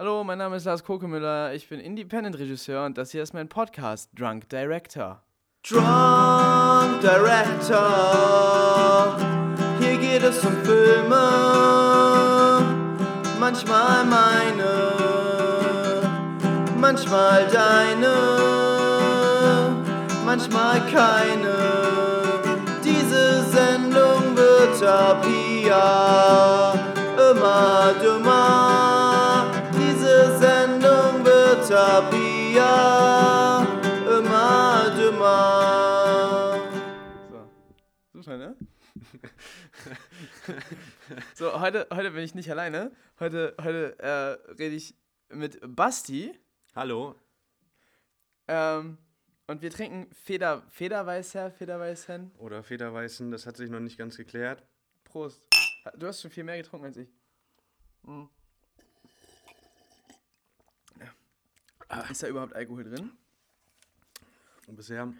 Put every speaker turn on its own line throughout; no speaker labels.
Hallo, mein Name ist Lars Kokemüller, ich bin Independent-Regisseur und das hier ist mein Podcast, Drunk Director.
Drunk Director, hier geht es um Filme, manchmal meine, manchmal deine, manchmal keine. Diese Sendung wird ab hier immer dümmer. Hier immer dümmer.
So, super, ne? so, heute, heute bin ich nicht alleine. Heute, heute äh, rede ich mit Basti.
Hallo.
Ähm, und wir trinken Feder, Federweißer, Federweißhen.
Oder Federweißen, das hat sich noch nicht ganz geklärt.
Prost. Du hast schon viel mehr getrunken als ich. Mhm. Ist da überhaupt Alkohol drin?
Und bisher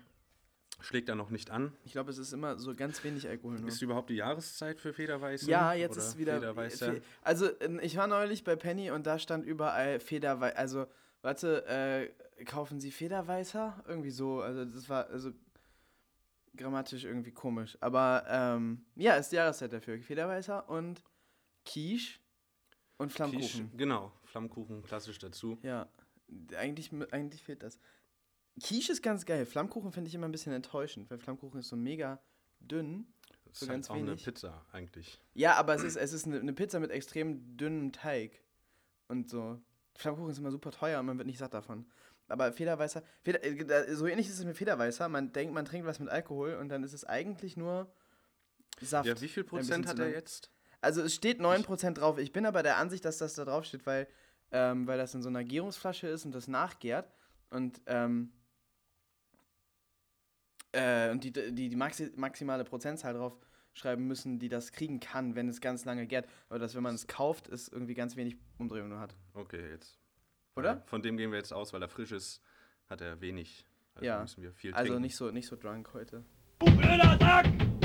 schlägt er noch nicht an.
Ich glaube, es ist immer so ganz wenig Alkohol nur.
Ist überhaupt die Jahreszeit für Federweißen?
Ja, jetzt
Oder
ist wieder. Also, ich war neulich bei Penny und da stand überall Federweißer. Also, warte, äh, kaufen Sie Federweißer? Irgendwie so. Also, das war also grammatisch irgendwie komisch. Aber, ähm, ja, ist die Jahreszeit dafür. Federweißer und Quiche und
Quiche,
Flammkuchen.
genau, Flammkuchen klassisch dazu.
Ja, eigentlich, eigentlich fehlt das. Quiche ist ganz geil. Flammkuchen finde ich immer ein bisschen enttäuschend, weil Flammkuchen ist so mega dünn.
Das
So
ist
ganz
halt auch eine
wenig.
Pizza eigentlich.
Ja, aber es ist, es ist eine, eine Pizza mit extrem dünnem Teig. Und so. Flammkuchen ist immer super teuer und man wird nicht satt davon. Aber Federweißer, Feder, äh, so ähnlich ist es mit Federweißer. Man denkt, man trinkt was mit Alkohol und dann ist es eigentlich nur Saft.
Ja, wie viel Prozent hat er jetzt?
Also es steht 9% drauf. Ich bin aber der Ansicht, dass das da drauf steht, weil, ähm, weil das in so einer Gärungsflasche ist und das nachgärt. Und, ähm, äh, und die, die, die maxi maximale Prozentzahl drauf schreiben müssen, die das kriegen kann, wenn es ganz lange gärt. Aber dass, wenn man es kauft, es irgendwie ganz wenig Umdrehung nur hat.
Okay, jetzt.
Oder?
Von dem gehen wir jetzt aus, weil er frisch ist, hat er wenig. Also
Ja.
müssen wir viel
Also
trinken.
nicht so, nicht so drunk heute.
Jetzt wieder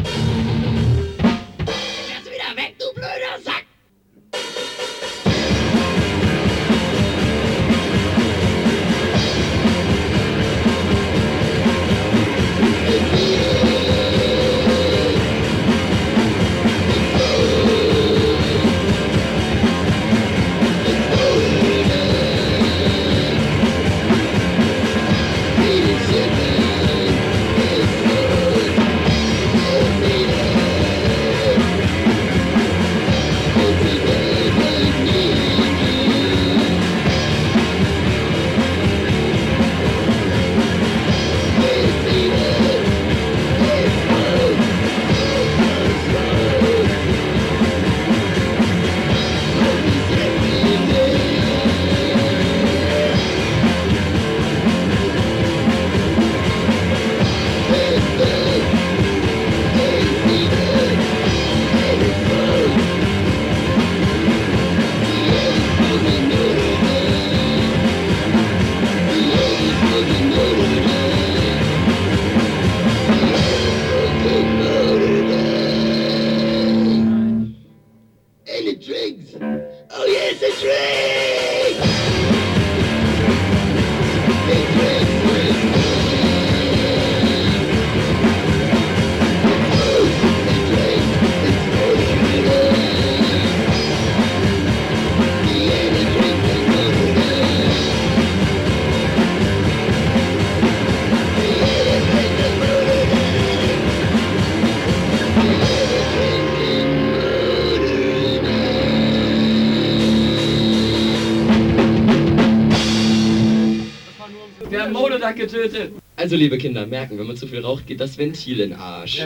getötet. Also, liebe Kinder, merken, wenn man zu viel raucht, geht das Ventil in den Arsch.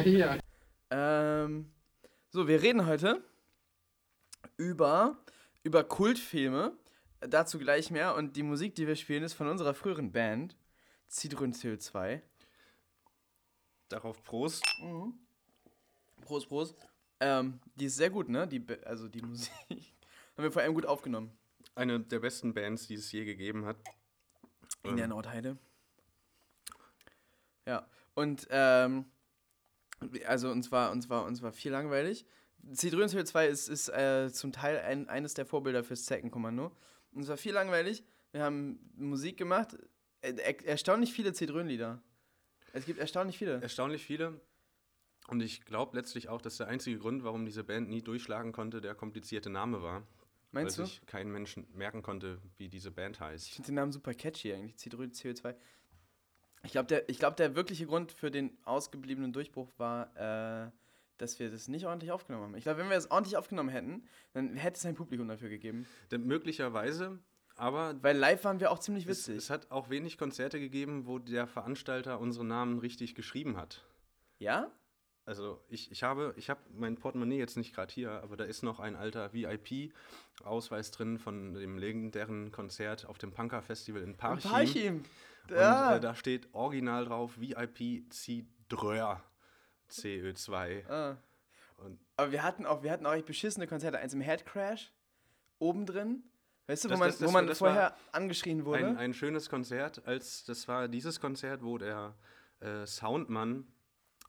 Ähm, so, wir reden heute über, über Kultfilme. Dazu gleich mehr. Und die Musik, die wir spielen, ist von unserer früheren Band, Zitronenziel 2.
Darauf Prost.
Prost, Prost. Ähm, die ist sehr gut, ne? Die, also die Musik. Haben wir vor allem gut aufgenommen.
Eine der besten Bands, die es je gegeben hat.
In der
Ähm,
Nordheide. Ja. Und, ähm, also uns war, uns war, uns war viel langweilig. Zitronenziel 2 ist, ist äh, zum Teil ein, eines der Vorbilder fürs Zeckenkommando. Und es war viel langweilig. Wir haben Musik gemacht. Äh, er, erstaunlich viele Zedrön-Lieder. Es gibt erstaunlich viele.
Erstaunlich viele. Und ich glaube letztlich auch, dass der einzige Grund, warum diese Band nie durchschlagen konnte, der komplizierte Name war.
Meinst
weil
du?
sich kein Mensch merken konnte, wie diese Band
Ich
heißt.
finde den Namen super catchy eigentlich. Zedrön CO2. Ich glaube, der, ich glaub, der wirkliche Grund für den ausgebliebenen Durchbruch war, äh, dass wir das nicht ordentlich aufgenommen haben. Ich glaube, wenn wir es ordentlich aufgenommen hätten, dann hätte es ein Publikum dafür gegeben.
Denn möglicherweise, aber
Weil live waren wir auch ziemlich
es,
witzig.
es hat auch wenig Konzerte gegeben, wo der Veranstalter unsere Namen richtig geschrieben hat.
ja?
Also ich, ich habe, ich habe mein Portemonnaie jetzt nicht gerade hier, aber da ist noch ein alter VIP-Ausweis drin von dem legendären Konzert auf dem Punker-Festival in Parchim.
Parchim.
Und
Ja.
äh, da steht original drauf VIP Cidreur CÖ2.
Ah.
Und
Aber wir hatten auch, wir hatten auch echt beschissene Konzerte. Eins im Head Crash, oben drin. Weißt du, wo
Das-
man,
das-
wo
das
man
war- das
vorher angeschrien wurde?
ein, ein schönes Konzert, als das war dieses Konzert, wo der äh, Soundmann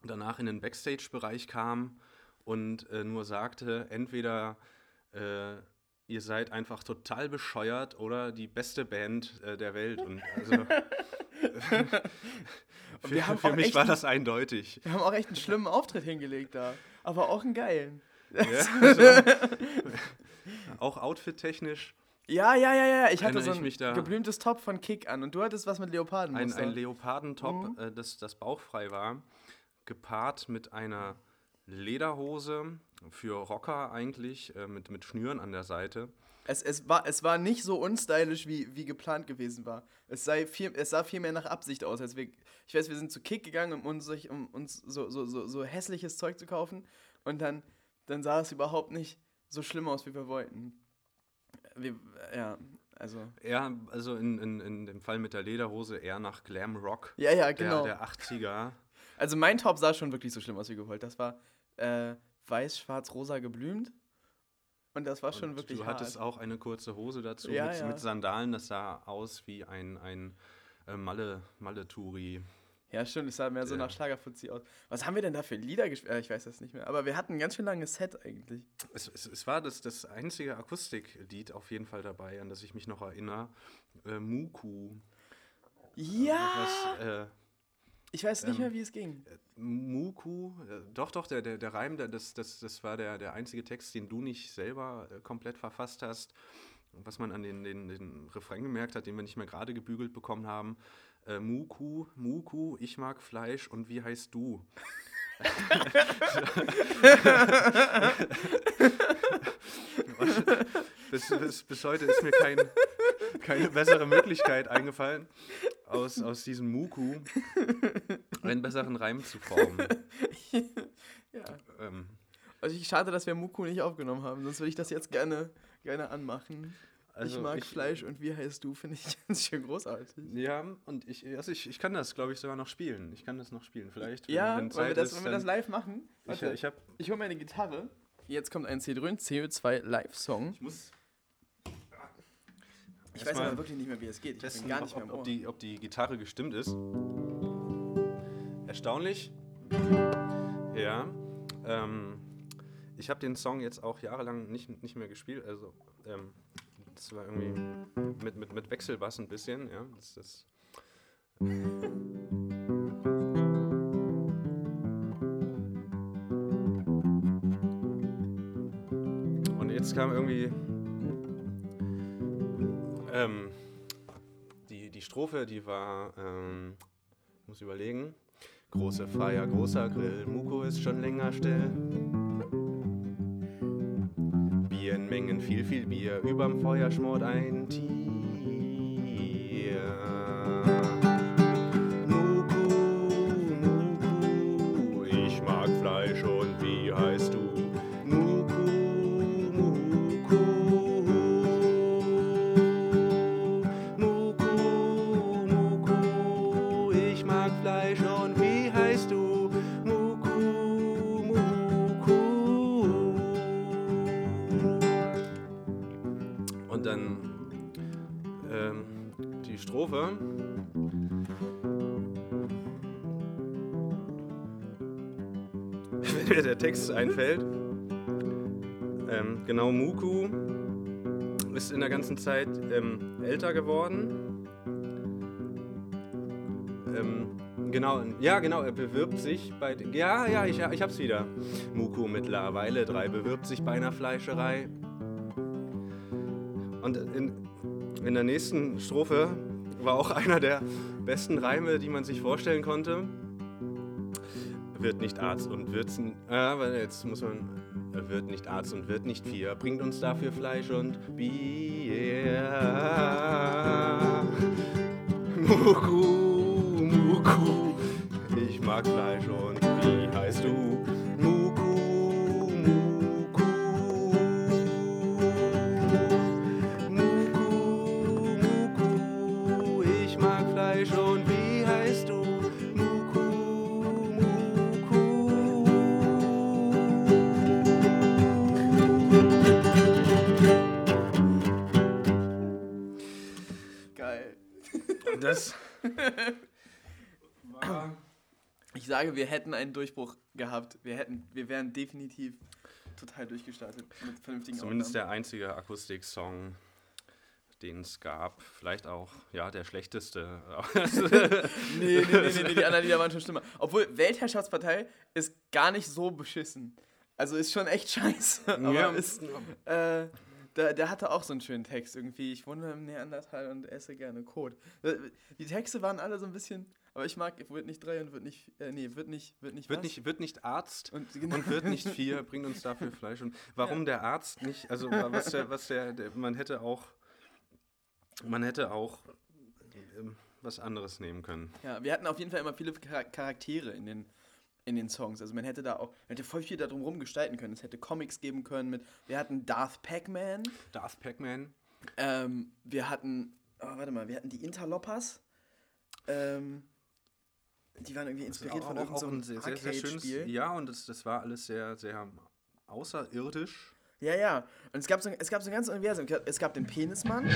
danach in den Backstage-Bereich kam und äh, nur sagte, entweder äh, ihr seid einfach total bescheuert oder die beste Band äh, der Welt. Und also, für,
wir haben
für mich war
ein-
das eindeutig.
wir haben auch echt einen schlimmen Auftritt hingelegt da. Aber auch einen geilen.
Ja, also, auch outfit-technisch
Ja, ja, ja, ja. Ich hatte
Erinnere
so
ich
ein
mich da-
geblümtes Top von Kick an und du hattest was mit
ein,
Leopardenmuster.
ein Leopardentop,
Mhm.
äh, das, das bauchfrei war, gepaart mit einer Lederhose für Rocker eigentlich, äh, mit, mit Schnüren an der Seite.
es, es, war, es war nicht so unstylisch, wie, wie geplant gewesen war. Es, sei viel, es sah viel mehr nach Absicht aus. Als wir, ich weiß, wir sind zu Kick gegangen, um uns, um uns so, so, so, so hässliches Zeug zu kaufen. Und dann, dann sah es überhaupt nicht so schlimm aus, wie wir wollten. Wir, ja, also.
Eher, also in, in, in dem Fall mit der Lederhose, eher nach Glam Rock
Ja, ja, genau.
der, der 80er.
Also mein Top sah schon wirklich so schlimm aus wie gewollt. Das war äh, weiß, schwarz, rosa geblümt. Und das war schon
Und
wirklich
du
hart.
hattest auch eine kurze Hose dazu
Ja,
mit,
ja.
mit Sandalen. Das sah aus wie ein, ein äh, Malle, Malle-Touri.
Ja, stimmt, es sah mehr so nach Schlagerfuzzi aus. Was haben wir denn da für Lieder gespielt? Äh, ich weiß das nicht mehr. Aber wir hatten ein ganz schön langes Set eigentlich.
Es, es, es war das, das einzige Akustiklied auf jeden Fall dabei, an das ich mich noch erinnere. Äh, Muku.
Ja!
Was, äh,
Ich weiß nicht
ähm,
mehr, wie es ging.
Muku, äh, doch, doch, der, der, der Reim, das, das, das war der, der einzige Text, den du nicht selber äh, komplett verfasst hast. Was man an den, den, den Refrain gemerkt hat, den wir nicht mehr gerade gebügelt bekommen haben. Äh, Muku, Muku, ich mag Fleisch und wie heißt du? bis, bis, bis heute ist mir kein, keine bessere Möglichkeit eingefallen, aus, aus diesem Muku einen besseren Reim zu formen.
Ja.
Ähm,
Also ich schade, dass wir Muku nicht aufgenommen haben, sonst würde ich das jetzt gerne, gerne anmachen.
Also
ich mag
ich-
Fleisch und wie heißt du, finde ich ganz schön großartig.
ja, und ich, also ich, ich kann das, glaube ich, sogar noch spielen. Ich kann das noch spielen. Vielleicht, wenn,
Ja,
wenn Zeit
wir das,
ist.
wollen wir das live machen?
ich
Warte,
ich, hab,
ich hole meine Gitarre. Jetzt kommt ein C-Drön, CO2 Live-Song.
ich muss
Ich weiß aber wirklich nicht mehr, wie es geht. Ich
testen,
bin gar nicht
ob,
mehr
ob, die, ob die Gitarre gestimmt ist. Erstaunlich. Ja. Ähm, ich habe den Song jetzt auch jahrelang nicht, nicht mehr gespielt. Also, ähm, das war irgendwie mit, mit, mit Wechselbass ein bisschen. Ja, das, das Und jetzt kam irgendwie ähm, die, die Strophe, die war, ähm, ich muss überlegen, große Feier, großer Grill, Muko ist schon länger still. Bier in Mengen, viel, viel Bier, überm Feuer schmort ein Tier. Text einfällt. Ähm, genau, Muku ist in der ganzen Zeit ähm, älter geworden. Ähm, genau, ja, genau, er bewirbt sich bei. Ja, ja, ich, ich hab's wieder. Muku mittlerweile drei bewirbt sich bei einer Fleischerei. Und in, in der nächsten Strophe war auch einer der besten Reime, die man sich vorstellen konnte. Wird nicht Arzt und Ah, weil jetzt muss man. Wird nicht Arzt und wird nicht Vier. Bringt uns dafür Fleisch und Bier. Muku, Muku. Ich mag Fleisch und wie heißt du?
Sage, wir hätten einen Durchbruch gehabt. Wir hätten, wir wären definitiv total durchgestartet mit vernünftigen
zumindest
Aufnahmen.
der einzige Akustik-Song, den es gab. Vielleicht auch, ja, der schlechteste.
Nee, nee, nee, nee, nee, die anderen Lieder waren schon schlimmer. Obwohl, Weltherrschaftspartei ist gar nicht so beschissen. Also ist schon echt scheiße. Aber
Ja.
ist, äh, der, der hatte auch so einen schönen Text irgendwie. Ich wohne im Neandertal und esse gerne Kot. Äh, Die Texte waren alle so ein bisschen, aber ich mag, wird nicht drei und wird nicht, äh, nee, wird nicht, wird nicht
wird,
was?
nicht, wird nicht Arzt
Und, genau.
und wird nicht vier, bringt uns dafür Fleisch. Und warum der Arzt nicht, also was der, was der, der man hätte auch, man hätte auch ähm, was anderes nehmen können.
Ja, wir hatten auf jeden Fall immer viele Char- Charaktere in den, in den Songs. Also man hätte da auch, man hätte voll viel darum rum gestalten können. Es hätte Comics geben können mit, wir hatten Darth Pac-Man,
Darth Pac-Man.
ähm, wir hatten, oh, warte mal, wir hatten die Interloppers. Ähm, die waren irgendwie inspiriert von irgendeinem so
ein
einem
sehr, sehr, sehr schönes, ja, und das, das war alles sehr, sehr außerirdisch.
Ja, ja. Und es gab so, es gab so ein ganzes Universum. Es gab den Penismann.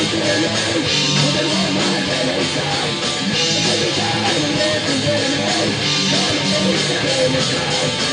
Ja, und wenn wir nicht gerade dumme Musik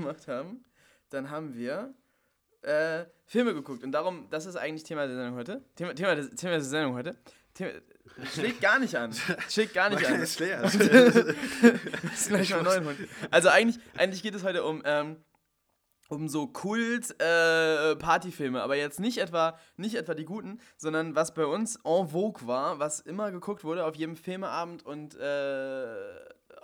gemacht haben, dann haben wir
äh, Filme geguckt. Und darum, das ist eigentlich Thema der Sendung heute. Thema, Thema, des, Thema der Sendung heute. Thema, schlägt gar nicht an. Schlägt gar nicht an.
ist leer.
Also eigentlich, eigentlich geht es heute um, ähm, um so Kult-Partyfilme, aber jetzt nicht etwa, nicht etwa die guten, sondern was bei uns en vogue war, was immer geguckt wurde auf jedem Filmeabend und äh,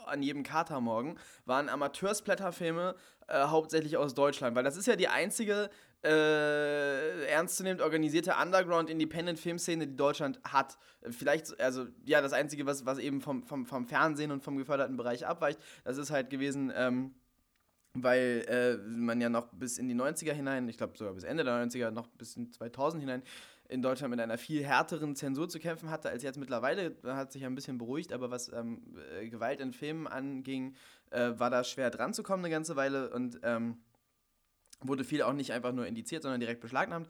an jedem Katermorgen, waren Amateursplatterfilme, äh, hauptsächlich aus Deutschland, weil das ist ja die einzige äh, ernstzunehmend organisierte Underground-Independent-Filmszene, die Deutschland hat. Vielleicht, also ja, das Einzige, was, was eben vom, vom, vom Fernsehen und vom geförderten Bereich abweicht, das ist halt gewesen, ähm, weil äh, man ja noch bis in die 90er hinein, ich glaube sogar bis Ende der 90er, noch bis in 2000 hinein, in Deutschland mit einer viel härteren Zensur zu kämpfen hatte als jetzt mittlerweile. Hat sich ja ein bisschen beruhigt, aber was ähm, äh, Gewalt in Filmen anging, äh, war da schwer dran zu kommen eine ganze Weile und ähm, wurde viel auch nicht einfach nur indiziert, sondern direkt beschlagnahmt.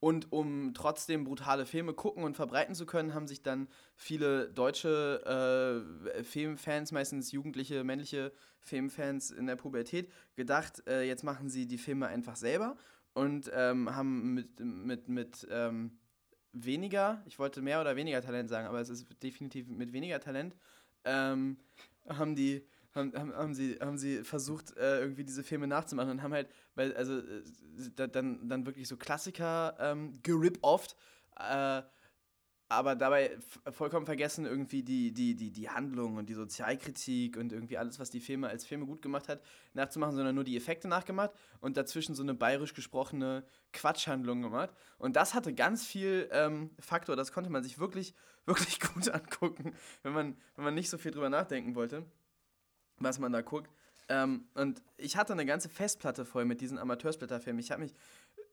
Und um trotzdem brutale Filme gucken und verbreiten zu können, haben sich dann viele deutsche äh, Filmfans, meistens jugendliche, männliche Filmfans in der Pubertät, gedacht, äh, jetzt machen sie die Filme einfach selber und ähm, haben mit, mit, mit ähm, weniger, ich wollte mehr oder weniger Talent sagen, aber es ist definitiv mit weniger Talent, ähm, haben die haben, haben, haben, sie, haben sie versucht, äh, irgendwie diese Filme nachzumachen und haben halt, weil, also, äh, da, dann, dann wirklich so Klassiker ähm, gerip-offt, äh, aber dabei vollkommen vergessen, irgendwie die, die, die, die Handlung und die Sozialkritik und irgendwie alles, was die Filme als Filme gut gemacht hat, nachzumachen, sondern nur die Effekte nachgemacht und dazwischen so eine bayerisch gesprochene Quatschhandlung gemacht. Und das hatte ganz viel ähm, Faktor, das konnte man sich wirklich, wirklich gut angucken, wenn man, wenn man nicht so viel drüber nachdenken wollte was man da guckt. Ähm, und ich hatte eine ganze Festplatte voll mit diesen Amateursblätterfilmen. Ich habe mich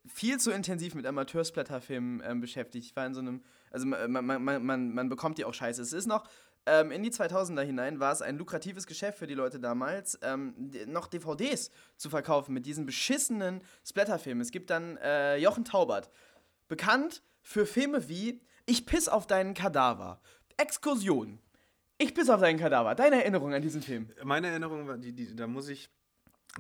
viel zu intensiv mit Amateursblätterfilmen ähm, beschäftigt. Ich war in so einem, also man, man, man, man, bekommt die auch scheiße. Es ist noch, ähm, in die 2000er hinein war es ein lukratives Geschäft für die Leute damals, ähm, noch DVDs zu verkaufen mit diesen beschissenen Splatterfilmen. Es gibt dann äh, Jochen Taubert, bekannt für Filme wie Ich piss auf deinen Kadaver, Exkursion, ich piss auf deinen Kadaver. Deine Erinnerung an diesen Film?
Meine Erinnerung war, die, die, da muss ich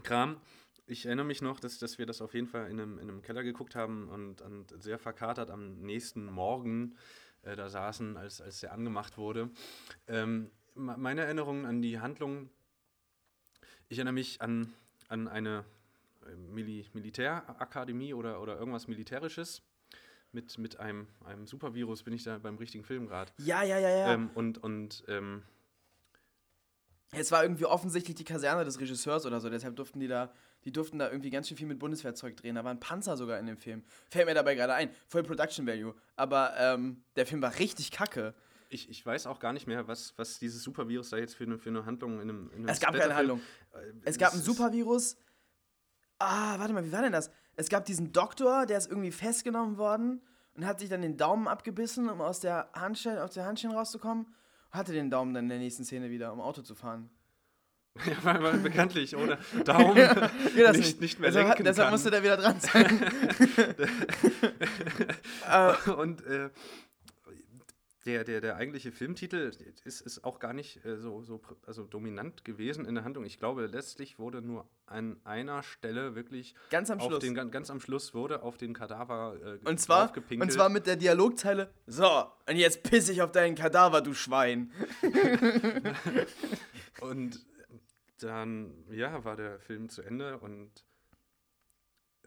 Kram. Ich erinnere mich noch, dass, dass wir das auf jeden Fall in einem, in einem Keller geguckt haben und, und sehr verkatert am nächsten Morgen äh, da saßen, als, als der angemacht wurde. Ähm, me- meine Erinnerung an die Handlung, ich erinnere mich an, an eine äh, Mili Militärakademie oder, oder irgendwas Militärisches. Mit, mit einem, einem Supervirus bin ich da beim richtigen Film gerade.
Ja, ja, ja, ja.
Ähm, und und ähm,
es war irgendwie offensichtlich die Kaserne des Regisseurs oder so, deshalb durften die da, die durften da irgendwie ganz schön viel mit Bundeswehrzeug drehen. Da waren Panzer sogar in dem Film. Fällt mir dabei gerade ein. Voll Production Value. Aber ähm, der Film war richtig kacke.
Ich, ich weiß auch gar nicht mehr, was, was dieses Supervirus da jetzt für eine, für eine Handlung in einem, in einem
Es gab keine Handlung.
Äh,
Es gab ein Supervirus. Ah, warte mal, wie war denn das? Es gab diesen Doktor, der ist irgendwie festgenommen worden und hat sich dann den Daumen abgebissen, um aus der Handschellen, aus der Handschellen rauszukommen. Und hatte den Daumen dann in der nächsten Szene wieder, um Auto zu fahren.
Ja, weil man bekanntlich ohne Daumen
Geht das
nicht, nicht mehr
deshalb,
lenken
deshalb
kann.
musste der wieder dran sein.
Und äh, der, der, der eigentliche Filmtitel ist, ist auch gar nicht äh, so, so also dominant gewesen in der Handlung. Ich glaube, letztlich wurde nur an einer Stelle wirklich
Ganz am
auf
Schluss.
Den, gan- ganz am Schluss wurde auf den Kadaver äh,
Und zwar, und zwar mit der Dialogzeile: So, und jetzt piss ich auf deinen Kadaver, du Schwein.
Und dann, ja, war der Film zu Ende und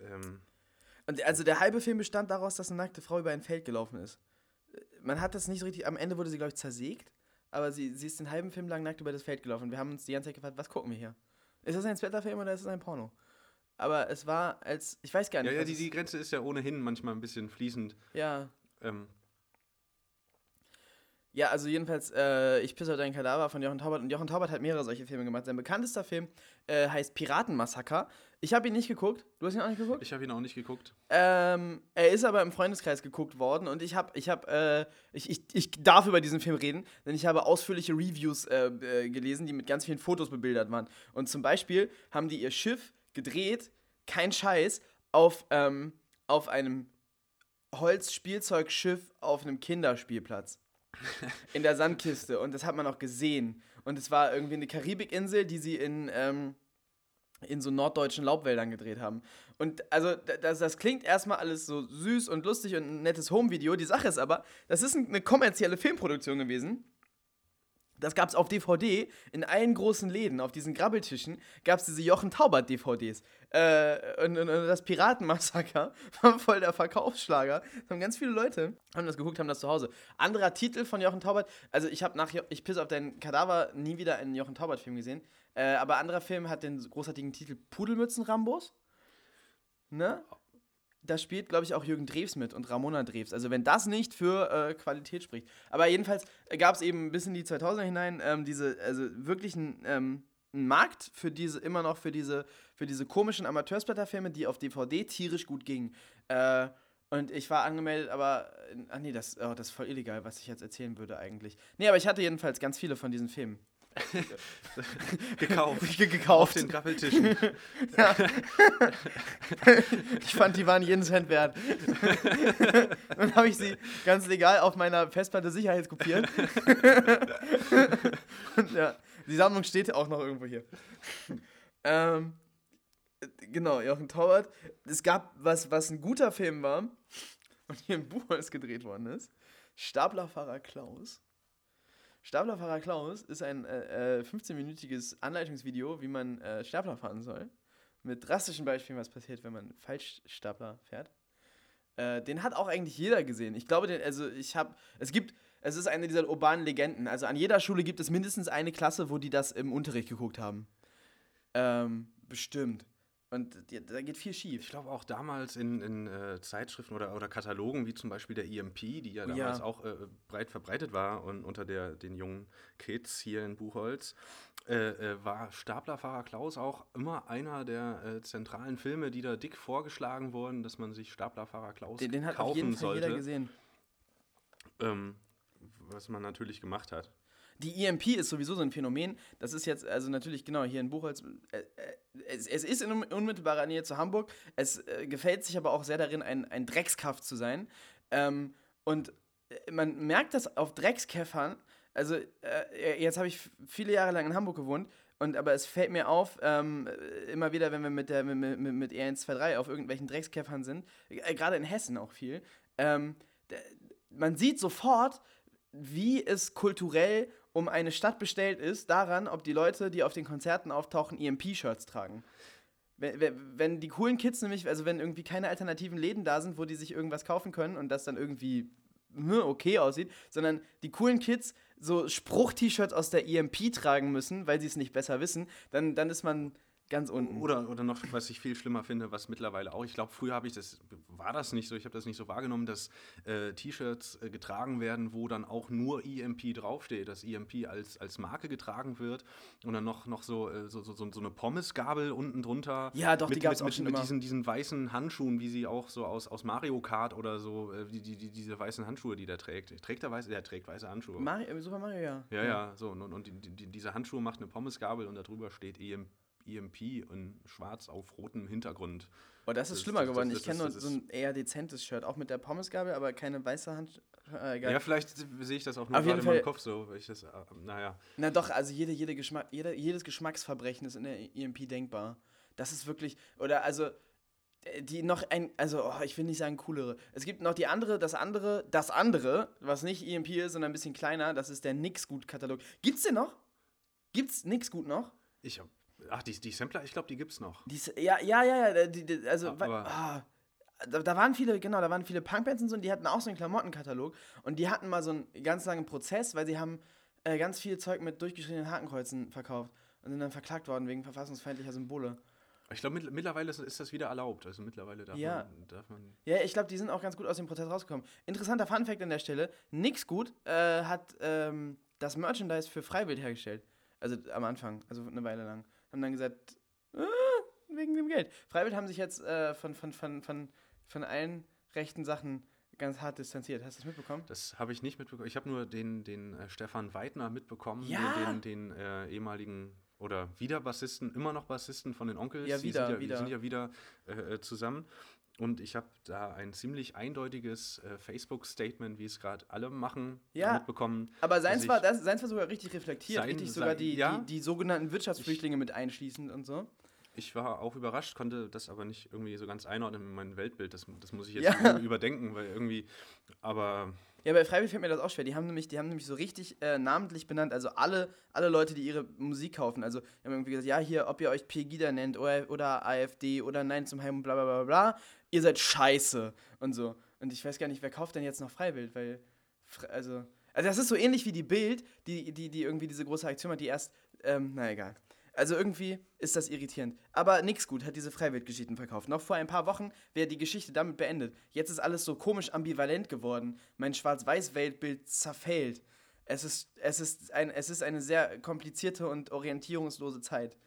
ähm,
Und also der halbe Film bestand daraus, dass eine nackte Frau über ein Feld gelaufen ist. Man hat das nicht so richtig. Am Ende wurde sie, glaube ich, zersägt. Aber sie, sie ist den halben Film lang nackt über das Feld gelaufen. Wir haben uns die ganze Zeit gefragt, was gucken wir hier? Ist das ein Splatterfilm oder ist es ein Porno? Aber es war als. Ich weiß gar nicht.
ja, ja, die, die Grenze ist ja ohnehin manchmal ein bisschen fließend.
ja.
Ähm,
Ja, also jedenfalls, äh, ich pisse auf deinen Kadaver von Jochen Taubert. Und Jochen Taubert hat mehrere solche Filme gemacht. Sein bekanntester Film äh, heißt Piratenmassaker. Ich habe ihn nicht geguckt. Du hast ihn auch nicht geguckt?
ich habe ihn auch nicht geguckt.
Ähm, er ist aber im Freundeskreis geguckt worden und ich habe, ich habe, äh, ich, ich, ich darf über diesen Film reden, denn ich habe ausführliche Reviews äh, äh, gelesen, die mit ganz vielen Fotos bebildert waren. Und zum Beispiel haben die ihr Schiff gedreht, kein Scheiß, auf, ähm, auf einem Holzspielzeugschiff auf einem Kinderspielplatz. In der Sandkiste und das hat man auch gesehen. Und es war irgendwie eine Karibikinsel, die sie in, ähm, in so norddeutschen Laubwäldern gedreht haben. Und also da- das, das klingt erstmal alles so süß und lustig und ein nettes Home-Video. Die Sache ist aber, das ist ein- eine kommerzielle Filmproduktion gewesen. Das gab es auf DVD in allen großen Läden, auf diesen Grabbeltischen gab es diese Jochen Taubert-DVDs. Äh, und, und, das Piratenmassaker war voll der Verkaufsschlager. Das haben ganz viele Leute, haben das geguckt, haben das zu Hause. Anderer Titel von Jochen Taubert, also ich habe nach Jo- Ich piss auf deinen Kadaver nie wieder einen Jochen Taubert-Film gesehen. Äh, aber anderer Film hat den großartigen Titel Pudelmützen-Rambos. Ne? Da spielt, glaube ich, auch Jürgen Drews mit und Ramona Drews. Also wenn das nicht für äh, Qualität spricht. Aber jedenfalls gab es eben bis in die 2000er hinein ähm, diese, also wirklich ein, ähm, Markt für diese, immer noch für diese, für diese komischen Amateursblätterfilme, die auf DVD tierisch gut gingen. Äh, und ich war angemeldet, aber, äh, ach nee, das, oh, das ist voll illegal, was ich jetzt erzählen würde eigentlich. Nee, aber ich hatte jedenfalls ganz viele von diesen Filmen.
Gekauft.
Ge- gekauft.
Auf den Grappeltischen.
Ich fand, die waren jeden Cent wert. Dann habe ich sie ganz legal auf meiner Festplatte sicherheitskopiert. Und ja, die Sammlung steht auch noch irgendwo hier. Ähm, äh, genau, Jochen Taubert. Es gab was, was ein guter Film war und hier im Buchholz gedreht worden ist. Staplerfahrer Klaus. Staplerfahrer Klaus ist ein äh, äh, 15-minütiges Anleitungsvideo, wie man äh, Stapler fahren soll mit drastischen Beispielen, was passiert, wenn man Falschstapler fährt. Äh, den hat auch eigentlich jeder gesehen. Ich glaube, den, also ich habe, es gibt, es ist eine dieser urbanen Legenden. Also an jeder Schule gibt es mindestens eine Klasse, wo die das im Unterricht geguckt haben. Ähm, bestimmt. Und die, da geht viel
Ich
schief.
glaube auch damals in, in äh, Zeitschriften oder, oder Katalogen, wie zum Beispiel der EMP, die ja
Ja.
damals auch äh, breit verbreitet war und unter der, den jungen Kids hier in Buchholz, äh, äh, war Staplerfahrer Klaus auch immer einer der äh, zentralen Filme, die da dick vorgeschlagen wurden, dass man sich Staplerfahrer Klaus
Den, den hat
kaufen
auf jeden Fall
sollte.
jeder gesehen.
Ähm, was man natürlich gemacht hat.
Die EMP ist sowieso so ein Phänomen. Das ist jetzt, also natürlich, genau, hier in Buchholz. Äh, äh, es, es ist in unmittelbarer Nähe zu Hamburg. Es äh, gefällt sich aber auch sehr darin, ein, ein Dreckskaff zu sein. Ähm, und äh, man merkt das auf Dreckskäffern. Also, äh, jetzt habe ich viele Jahre lang in Hamburg gewohnt. Und aber es fällt mir auf, ähm, äh, immer wieder, wenn wir mit der mit, mit, mit E123 auf irgendwelchen Dreckskäffern sind, äh, gerade in Hessen auch viel, ähm, man sieht sofort, wie es kulturell um eine Stadt bestellt ist, daran, ob die Leute, die auf den Konzerten auftauchen, EMP-Shirts tragen. Wenn, wenn, die coolen Kids nämlich, also wenn irgendwie keine alternativen Läden da sind, wo die sich irgendwas kaufen können und das dann irgendwie hm, okay aussieht, sondern die coolen Kids so Spruch-T-Shirts aus der EMP tragen müssen, weil sie es nicht besser wissen, dann, dann ist man ganz unten.
Oder, oder noch, was ich viel schlimmer finde, was mittlerweile auch, ich glaube, früher habe ich das, war das nicht so, ich habe das nicht so wahrgenommen, dass äh, T-Shirts äh, getragen werden, wo dann auch nur EMP draufsteht, dass EMP als, als Marke getragen wird und dann noch, noch so, äh, so, so, so eine Pommesgabel unten drunter.
Ja, doch, die
mit,
gab's
mit,
auch
mit,
schon
mit diesen, diesen weißen Handschuhen, wie sie auch so aus, aus Mario Kart oder so, äh, die, die, die, diese weißen Handschuhe, die der trägt. Trägt er weiße? Der trägt weiße Handschuhe.
Mario, Super Mario, ja.
Ja, ja, so. Und, und die, die, diese Handschuhe macht eine Pommesgabel und darüber steht EM, EMP in schwarz auf rotem Hintergrund.
Oh, das ist
Das-
schlimmer
das-
geworden.
das-
Ich kenne nur so ein eher dezentes Shirt, auch mit der Pommesgabel, aber keine weiße Hand. Äh.
Ja, vielleicht sehe ich das auch nur
Auf
gerade in meinem Kopf so, ich das, äh, naja.
Na doch, also jede, jede Geschmack, jeder, jedes Geschmacksverbrechen ist in der EMP denkbar. Das ist wirklich, oder also, äh, die noch ein, also oh, ich will nicht sagen coolere. Es gibt noch die andere, das andere, das andere, was nicht EMP ist, sondern ein bisschen kleiner, das ist der Nix-Gut-Katalog. Gibt's den noch? Gibt's Nix-Gut noch?
Ich hab, ach, die, die Sampler, ich glaube, die gibt's noch.
Dies, ja, ja, ja, ja, die, die, also, wa- ah, da, da waren viele, genau, da waren viele Punkbands und so, und die hatten auch so einen Klamottenkatalog und die hatten mal so einen ganz langen Prozess, weil sie haben äh, ganz viel Zeug mit durchgeschriebenen Hakenkreuzen verkauft und sind dann verklagt worden wegen verfassungsfeindlicher Symbole.
Ich glaube, mit, mittlerweile ist, ist das wieder erlaubt. Also mittlerweile darf,
Ja.
man, darf man.
Ja, ich glaube, die sind auch ganz gut aus dem Prozess rausgekommen. Interessanter Funfact an der Stelle: Nix gut äh, hat ähm, das Merchandise für Freiwild hergestellt. Also am Anfang, also eine Weile lang. Haben dann gesagt, äh, wegen dem Geld. Freiwild haben sich jetzt äh, von, von, von, von, von allen rechten Sachen ganz hart distanziert. Hast du das mitbekommen?
Das habe ich nicht mitbekommen. Ich habe nur den, den äh, Stefan Weidner mitbekommen,
Ja.
den, den, den äh, ehemaligen oder wieder Bassisten, immer noch Bassisten von den Onkels.
Ja,
Die
wieder,
sind ja,
wieder.
Die sind ja wieder äh, äh, zusammen. Und ich habe da ein ziemlich eindeutiges äh, Facebook-Statement, wie es gerade alle machen,
Ja.
mitbekommen.
Aber seins war,
ich-
das, seins war sogar richtig reflektiert,
Sein-
richtig sogar
sein-
die,
ja.
die, die sogenannten Wirtschaftsflüchtlinge mit einschließend und so.
ich war auch überrascht, konnte das aber nicht irgendwie so ganz einordnen in mein Weltbild. Das, das muss ich jetzt
Ja.
überdenken, weil irgendwie, aber
Ja, bei Freiwild fällt mir das auch schwer. Die haben nämlich, die haben nämlich so richtig äh, namentlich benannt, also alle, alle Leute, die ihre Musik kaufen. Also, die haben irgendwie gesagt, ja, hier, ob ihr euch Pegida nennt oder, oder AfD oder Nein zum Heim und bla bla bla bla, ihr seid scheiße und so. Und ich weiß gar nicht, wer kauft denn jetzt noch Freiwild, weil, also, also das ist so ähnlich wie die Bild, die, die, die irgendwie diese große Aktion hat, die erst, ähm, na egal. Also irgendwie ist das irritierend. Aber nix gut hat diese Freiwildgeschichten verkauft. Noch vor ein paar Wochen wäre die Geschichte damit beendet. Jetzt ist alles so komisch ambivalent geworden. Mein Schwarz-Weiß-Weltbild zerfällt. Es ist, es, ist ein, es ist eine sehr komplizierte und orientierungslose Zeit.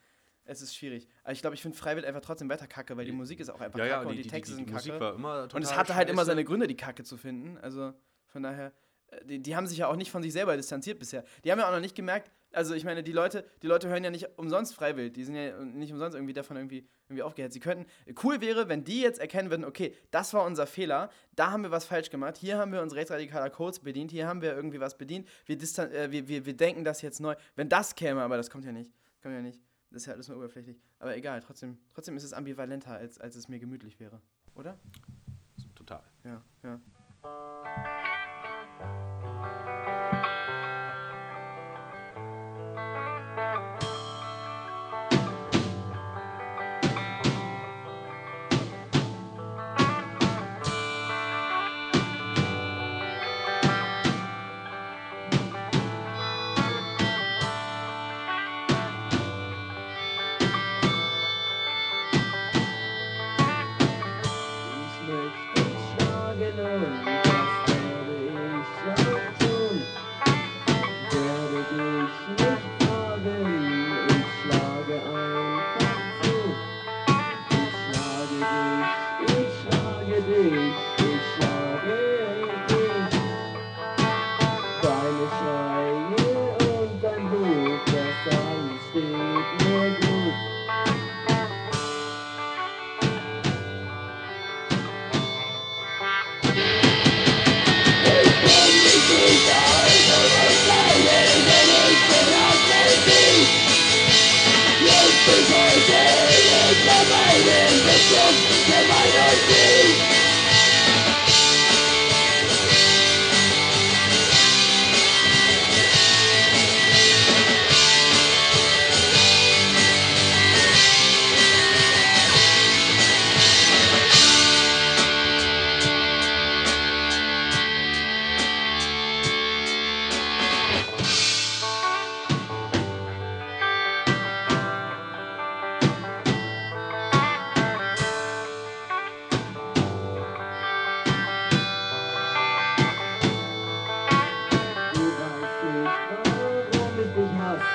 Es ist schwierig. Aber ich glaube, ich finde Freiwild einfach trotzdem weiter kacke, weil die Musik ist auch einfach
ja, ja,
kacke
die,
und die,
die,
Texte
die,
sind
die
kacke.
Musik total
Und es hatte halt immer seine Gründe, die Kacke zu finden. Also von daher, äh, die, die haben sich ja auch nicht von sich selber distanziert bisher. Die haben ja auch noch nicht gemerkt, also ich meine, die Leute, die Leute hören ja nicht umsonst freiwillig. Die sind ja nicht umsonst irgendwie davon irgendwie, irgendwie aufgehetzt. Sie könnten, cool wäre, wenn die jetzt erkennen würden, okay, das war unser Fehler, da haben wir was falsch gemacht, hier haben wir uns rechtsradikaler Codes bedient, hier haben wir irgendwie was bedient, wir, distan äh, wir, wir, wir denken das jetzt neu. Wenn das käme, aber das kommt ja nicht. Kommt ja nicht. Das ist ja alles nur oberflächlich. Aber egal, trotzdem, trotzdem ist es ambivalenter, als, als es mir gemütlich wäre. Oder?
Total.
Ja, ja.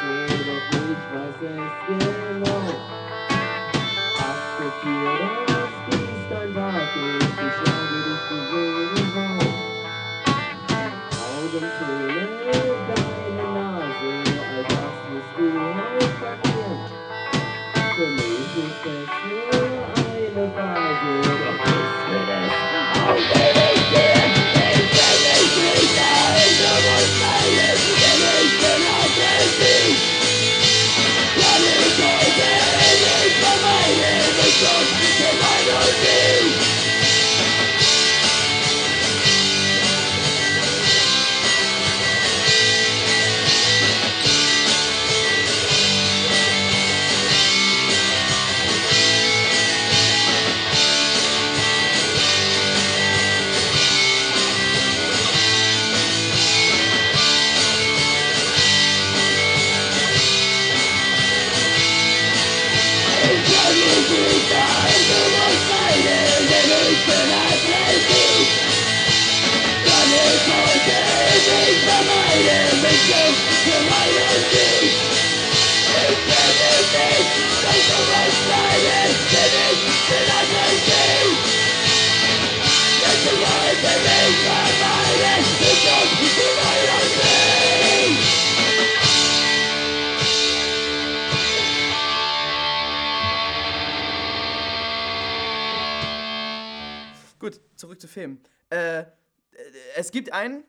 Dich hasse, doch ich weiß es genau. Akzeptiere, dass dies dein Tag ist, ich schlage dich, du blöde Sau. Augenträne, deine Nase, all das musst du halt verlieren. Für mich ist es nur eine Phase, doch es wird es auch
Filmen. Äh, äh, es gibt einen,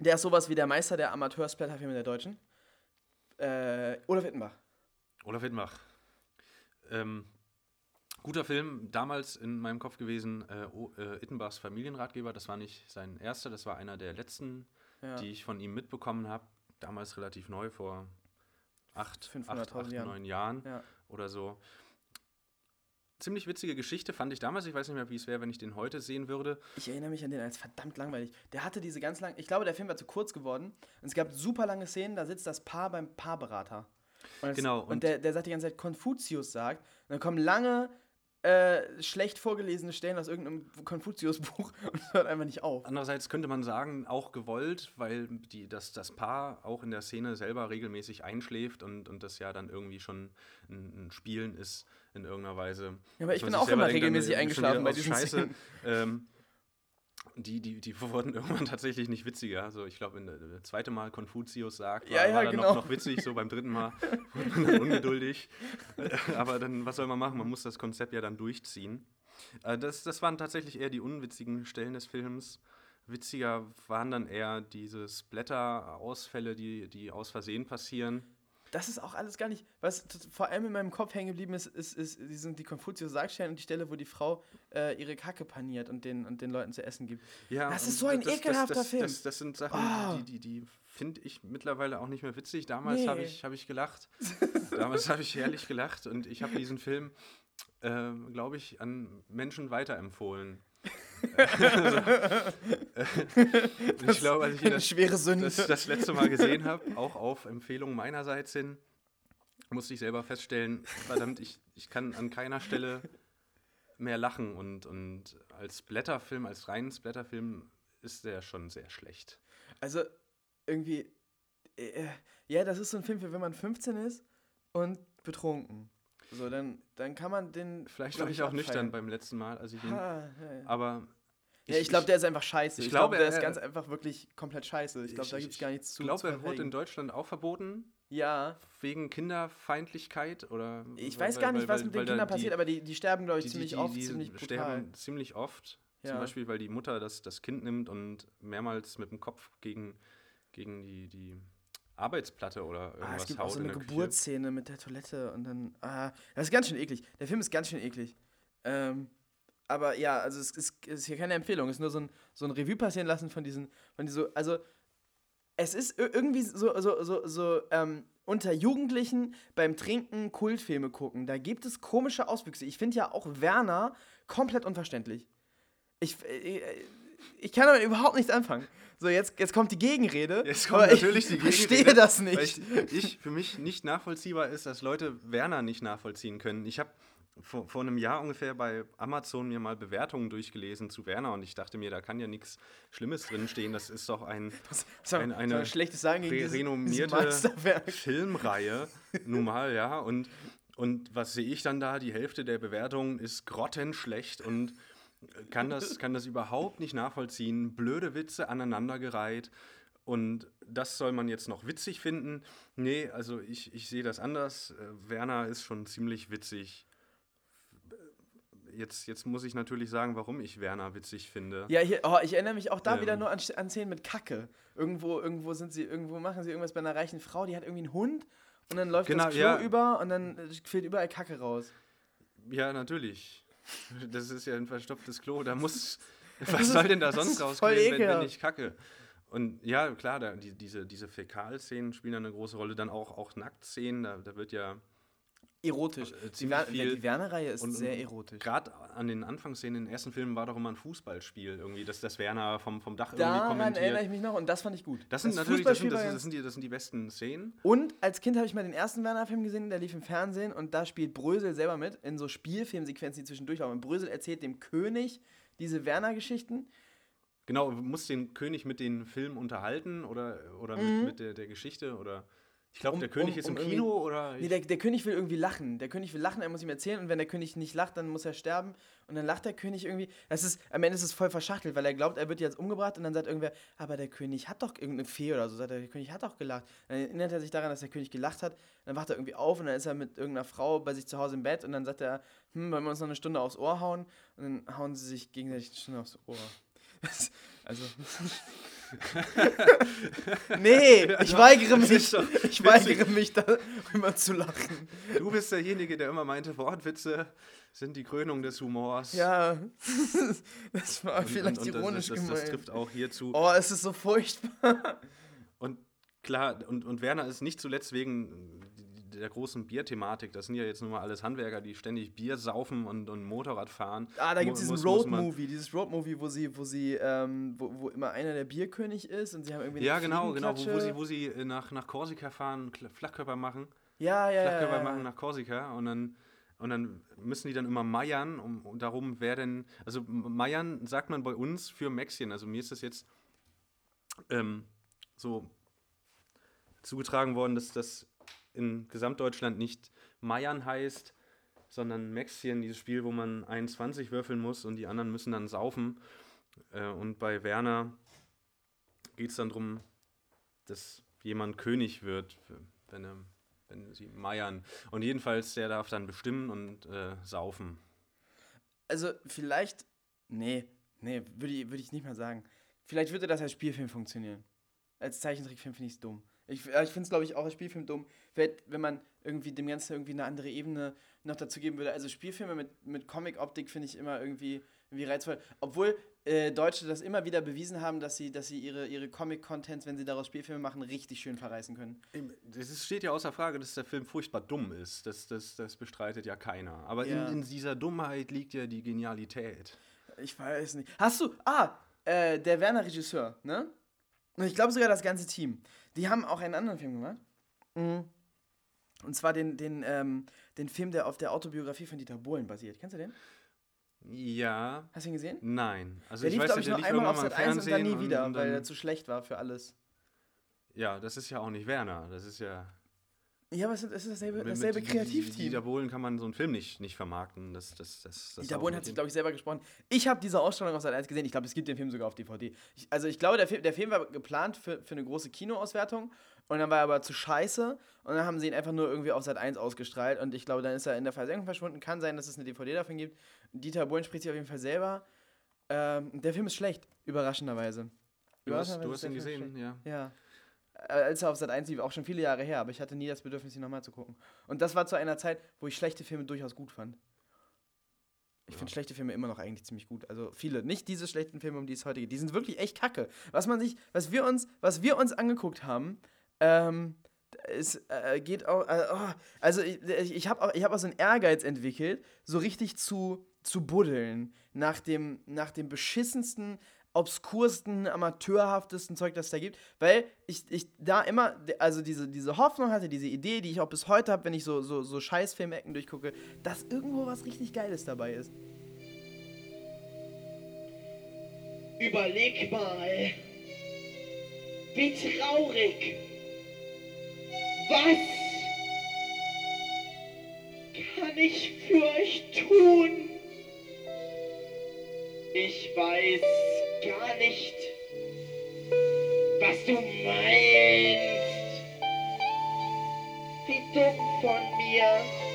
der ist sowas wie der Meister der Amateur-Splatterfilme der Deutschen. Äh, Olaf Wittenbach.
Olaf Wittmach. Ähm, guter Film, damals in meinem Kopf gewesen, äh, O- äh, Ittenbachs Familienratgeber. Das war nicht sein erster, das war einer der letzten,
Ja.
die ich von ihm mitbekommen habe. Damals relativ neu, vor acht,
500.000
acht, acht
Jahren.
neun Jahren
Ja.
oder so. Ziemlich witzige Geschichte fand ich damals. Ich weiß nicht mehr, wie es wäre, wenn ich den heute sehen würde.
Ich erinnere mich an den als verdammt langweilig. Der hatte diese ganz lang. Ich glaube, der Film war zu kurz geworden. Und es gab super lange Szenen, da sitzt das Paar beim Paarberater. Und es,
Genau,
Und,
und-
der, der sagt die ganze Zeit, Konfuzius sagt. Und dann kommen lange, äh, schlecht vorgelesene Stellen aus irgendeinem Konfuzius-Buch und es hört einfach nicht auf.
Andererseits könnte man sagen, auch gewollt, weil die, das, das Paar auch in der Szene selber regelmäßig einschläft und, und das ja dann irgendwie schon ein, ein Spielen ist in irgendeiner Weise.
Ja, aber ich bin auch immer
denkt,
regelmäßig eingeschlafen bei diesen
Scheiße.
Szenen.
Ähm, die, die, die wurden irgendwann tatsächlich nicht witziger. Also ich glaube, das zweite Mal Konfuzius sagt, war,
Ja, ja,
war dann
genau.
noch, noch witzig, so beim dritten Mal wurde man dann ungeduldig. Aber dann, was soll man machen? Man muss das Konzept ja dann durchziehen. Äh, Das, das waren tatsächlich eher die unwitzigen Stellen des Films. Witziger waren dann eher diese Splatter-Ausfälle, die, die aus Versehen passieren.
Das ist auch alles gar nicht. Was vor allem in meinem Kopf hängen geblieben ist, ist, ist die sind die Konfuzius-Sagstellen und die Stelle, wo die Frau äh, ihre Kacke paniert und den, und den Leuten zu essen gibt.
Ja,
Das ist so ein ekelhafter
das,
Film.
Das, das sind Sachen,
Ah.
die, die, die finde ich mittlerweile auch nicht mehr witzig. Damals
Nee.
habe ich, hab ich gelacht. Damals habe ich herrlich gelacht und ich habe diesen Film, äh, glaube ich, an Menschen weiterempfohlen. Also, äh, ich glaube, als ich ihn das,
schwere Sünde.
das, das letzte Mal gesehen habe, auch auf Empfehlung meinerseits hin, musste ich selber feststellen, verdammt, ich, ich kann an keiner Stelle mehr lachen und, und als Blätterfilm, als reinen Blätterfilm ist der schon sehr schlecht.
Also, irgendwie. Äh, ja, das ist so ein Film für, wenn man 15 ist und betrunken. So, dann, dann kann man den.
Vielleicht war ich auch
abfeiern.
nüchtern beim letzten Mal, als ich ihn.
Ah, ja, ja.
Aber.
Ja, ich glaube, der ist einfach scheiße.
ich
Ich glaube,
glaube,
der ist ganz einfach wirklich komplett scheiße. Ich glaube,
Ich-
da
ich-
gibt es gar nichts zu.
Ich glaube, er wurde in. Deutschland auch verboten,
Ja,
wegen Kinderfeindlichkeit oder.
ich
weil-
weiß gar
weil-
nicht, was
weil-
mit den Kindern passiert, aber die, die sterben, glaube ich,
die,
ziemlich
die,
oft,
die
ziemlich brutal.
sterben ziemlich oft.
Ja.
Zum Beispiel, weil die Mutter das, das Kind nimmt und mehrmals mit dem Kopf gegen, gegen die, die Arbeitsplatte oder irgendwas
Ah, es gibt
haut
auch so
in
eine. Geburtsszene mit der Toilette und dann. Ah, das ist ganz schön eklig. Der Film ist ganz schön eklig. Ähm, aber ja, also es ist, ist hier keine Empfehlung. Es ist nur so ein, so ein Revue passieren lassen von diesen. Von diesen also, es ist ir- irgendwie so, so, so, so ähm, unter Jugendlichen beim Trinken Kultfilme gucken. Da gibt es komische Auswüchse. Ich finde ja auch Werner komplett unverständlich. Ich, äh, ich kann damit überhaupt nichts anfangen. So, jetzt, jetzt kommt die Gegenrede.
Jetzt kommt natürlich die
ich verstehe
Gegenrede,
das
Weil
nicht.
ich, ich, für mich nicht nachvollziehbar ist, dass Leute Werner nicht nachvollziehen können. Ich habe vor, vor einem Jahr ungefähr bei Amazon mir mal Bewertungen durchgelesen zu Werner und ich dachte mir, da kann ja nichts Schlimmes drinstehen. Das ist doch ein,
So,
ein,
so
eine
ein schlechtes Sagen gegen
renommierte
Meisterwerk.
Filmreihe, nun mal, ja. Und, und was sehe ich dann da? Die Hälfte der Bewertungen ist grottenschlecht und kann das, kann das überhaupt nicht nachvollziehen. Blöde Witze aneinandergereiht. Und das soll man jetzt noch witzig finden. Nee, also ich, ich sehe das anders. Äh, Werner ist schon ziemlich witzig. Jetzt, jetzt muss ich natürlich sagen, warum ich Werner witzig finde.
Ja, hier, oh, ich erinnere mich auch da
Ähm.
wieder nur an, an Szenen mit Kacke. Irgendwo, irgendwo sind sie, irgendwo machen sie irgendwas bei einer reichen Frau, die hat irgendwie einen Hund und dann läuft
Genau,
das Klo
ja.
über und dann fehlt überall Kacke raus.
Ja, natürlich. Das ist ja ein verstopftes Klo. Da muss.
ist-
Was soll denn da sonst
ist
rauskommen, wenn, wenn ich kacke? Und ja, klar, da, die, diese, diese Fäkalszenen spielen da eine große Rolle. Dann auch, auch Nacktszenen, da, da wird ja
Erotisch.
Äh,
Die, Wer
viel.
die Werner-Reihe ist
Und-
sehr erotisch.
gerade an den Anfangsszenen in den ersten Filmen war doch immer ein Fußballspiel irgendwie, dass das Werner vom, vom Dach
Daran
irgendwie
erinnere ich
kommentiert.
mich noch und das fand ich gut.
Das sind natürlich das sind, das, sind, das,
ganz-
sind die, das sind die besten Szenen.
Und als Kind habe ich mal den ersten Werner-Film gesehen, der lief im Fernsehen und da spielt Brösel selber mit in so Spielfilmsequenzen, die zwischendurch laufen. Und Brösel erzählt dem König diese Werner-Geschichten.
Genau, muss den König mit den Filmen unterhalten oder, oder
Mhm.
mit, mit der, der Geschichte oder. Ich glaube,
Um-
der König
um-
ist
um
im
irgendwie-
Kino oder.
Nee, der, der König will irgendwie lachen. Der König will lachen, er muss ihm erzählen und wenn der König nicht lacht, dann muss er sterben und dann lacht der König irgendwie. Das ist, am Ende ist es voll verschachtelt, weil er glaubt, er wird jetzt umgebracht und dann sagt irgendwer, aber der König hat doch irgendeine Fee oder so, sagt er, der König hat doch gelacht. Dann erinnert er sich daran, dass der König gelacht hat, dann wacht er irgendwie auf und dann ist er mit irgendeiner Frau bei sich zu Hause im Bett und dann sagt er, hm, wollen wir uns noch eine Stunde aufs Ohr hauen? Und dann hauen sie sich gegenseitig eine Stunde aufs Ohr. Also. nee, ich weigere mich. Ich weigere mich, darüber zu lachen.
Du bist derjenige, der immer meinte, Wortwitze sind die Krönung des Humors.
Ja, das war
Und-
vielleicht
und, und
ironisch
das, das,
gemeint.
das trifft auch hierzu.
oh, es ist so furchtbar.
Und klar, und, und Werner ist nicht zuletzt wegen der großen Bierthematik. Das sind ja jetzt nun mal alles Handwerker, die ständig Bier saufen und, und Motorrad fahren.
Ah, da gibt es diesen Road-Movie, dieses Road-Movie, wo sie, wo sie, ähm, wo, wo immer einer der Bierkönig ist und sie haben irgendwie eine
Ja, genau, genau, wo, wo sie, wo sie äh, nach, nach Korsika fahren, Flachkörper machen.
Ja, ja, ja.
Flachkörper
ja,
machen
ja.
nach Korsika und dann, und dann müssen die dann immer meiern, um, um darum, wer denn. Also meiern sagt man bei uns für Mäxchen. Also mir ist das jetzt ähm, so zugetragen worden, dass das in Gesamtdeutschland nicht meiern heißt, sondern Mäxchen, dieses Spiel, wo man 21 würfeln muss und die anderen müssen dann saufen. Äh, und bei Werner geht es dann darum, dass jemand König wird, wenn, er, wenn sie meiern. Und jedenfalls, der darf dann bestimmen und äh, saufen.
Also vielleicht, nee, nee, würde ich, würd ich nicht mal sagen. Vielleicht würde das als Spielfilm funktionieren. Als Zeichentrickfilm finde ich es dumm. Ich, ich finde es, glaube ich, auch als Spielfilm dumm, wenn man irgendwie dem Ganzen irgendwie eine andere Ebene noch dazu geben würde. Also Spielfilme mit, mit Comic-Optik finde ich immer irgendwie, irgendwie reizvoll. Obwohl äh, Deutsche das immer wieder bewiesen haben, dass sie, dass sie ihre, ihre Comic-Contents, wenn sie daraus Spielfilme machen, richtig schön verreißen können.
Es steht ja außer Frage, dass der Film furchtbar dumm ist. Das, das, das bestreitet ja keiner. Aber
Ja.
in, in dieser Dummheit liegt ja die Genialität.
Ich weiß nicht. Hast du. Ah, äh, der Werner Regisseur, ne? Und ich glaube sogar das ganze Team. Die haben auch einen anderen Film gemacht. Mhm. Und zwar den, den, ähm, den Film, der auf der Autobiografie von Dieter Bohlen basiert. Kennst du den?
Ja,
Hast du ihn gesehen?
nein. Also
der lief, glaube ich, noch einmal auf Sat
mal im
1 und dann nie wieder,
und
weil er
dann-
zu schlecht war für alles.
Ja, das ist ja auch nicht Werner. Das ist ja.
Ja, aber es ist dasselbe,
mit-
dasselbe
mit
Kreativteam.
Dieter Bohlen kann man so einen Film nicht, nicht vermarkten. Das, das, das, das
Dieter Bohlen hat sich, glaube ich, selber gesprochen. Ich habe diese Ausstrahlung auf Sat 1 gesehen. Ich glaube, es gibt den Film sogar auf DVD. Ich, also ich glaube, der Film, der Film war geplant für, für eine große Kinoauswertung und dann war er aber zu scheiße und dann haben sie ihn einfach nur irgendwie auf Sat 1 ausgestrahlt und ich glaube, dann ist er in der Versenkung verschwunden. Kann sein, dass es eine DVD davon gibt. Dieter Bohlen spricht sich auf jeden Fall selber. Ähm, der Film ist schlecht, überraschenderweise.
Du hast, du hast ihn gesehen, ja.
ja. Äh, Als er auf Sat 1 lief, auch schon viele Jahre her, aber ich hatte nie das Bedürfnis, ihn nochmal zu gucken. Und das war zu einer Zeit, wo ich schlechte Filme durchaus gut fand. Ich
Ja.
finde schlechte Filme immer noch eigentlich ziemlich gut. Also viele. Nicht diese schlechten Filme, um die es heute geht. Die sind wirklich echt kacke. Was man sich, was wir uns, was wir uns angeguckt haben, ähm, es äh, geht auch. Äh, oh, also ich, ich habe auch, ich hab auch so einen Ehrgeiz entwickelt, so richtig zu, zu buddeln nach dem, nach dem beschissensten, obskursten, amateurhaftesten Zeug, das da gibt, weil ich, ich da immer, also diese, diese Hoffnung hatte, diese Idee, die ich auch bis heute habe, wenn ich so, so, so Scheißfilmecken durchgucke, dass irgendwo was richtig Geiles dabei ist.
Überleg mal. Wie traurig. Was kann ich für euch tun? Ich weiß gar nicht, was du meinst. Wie dumm von mir.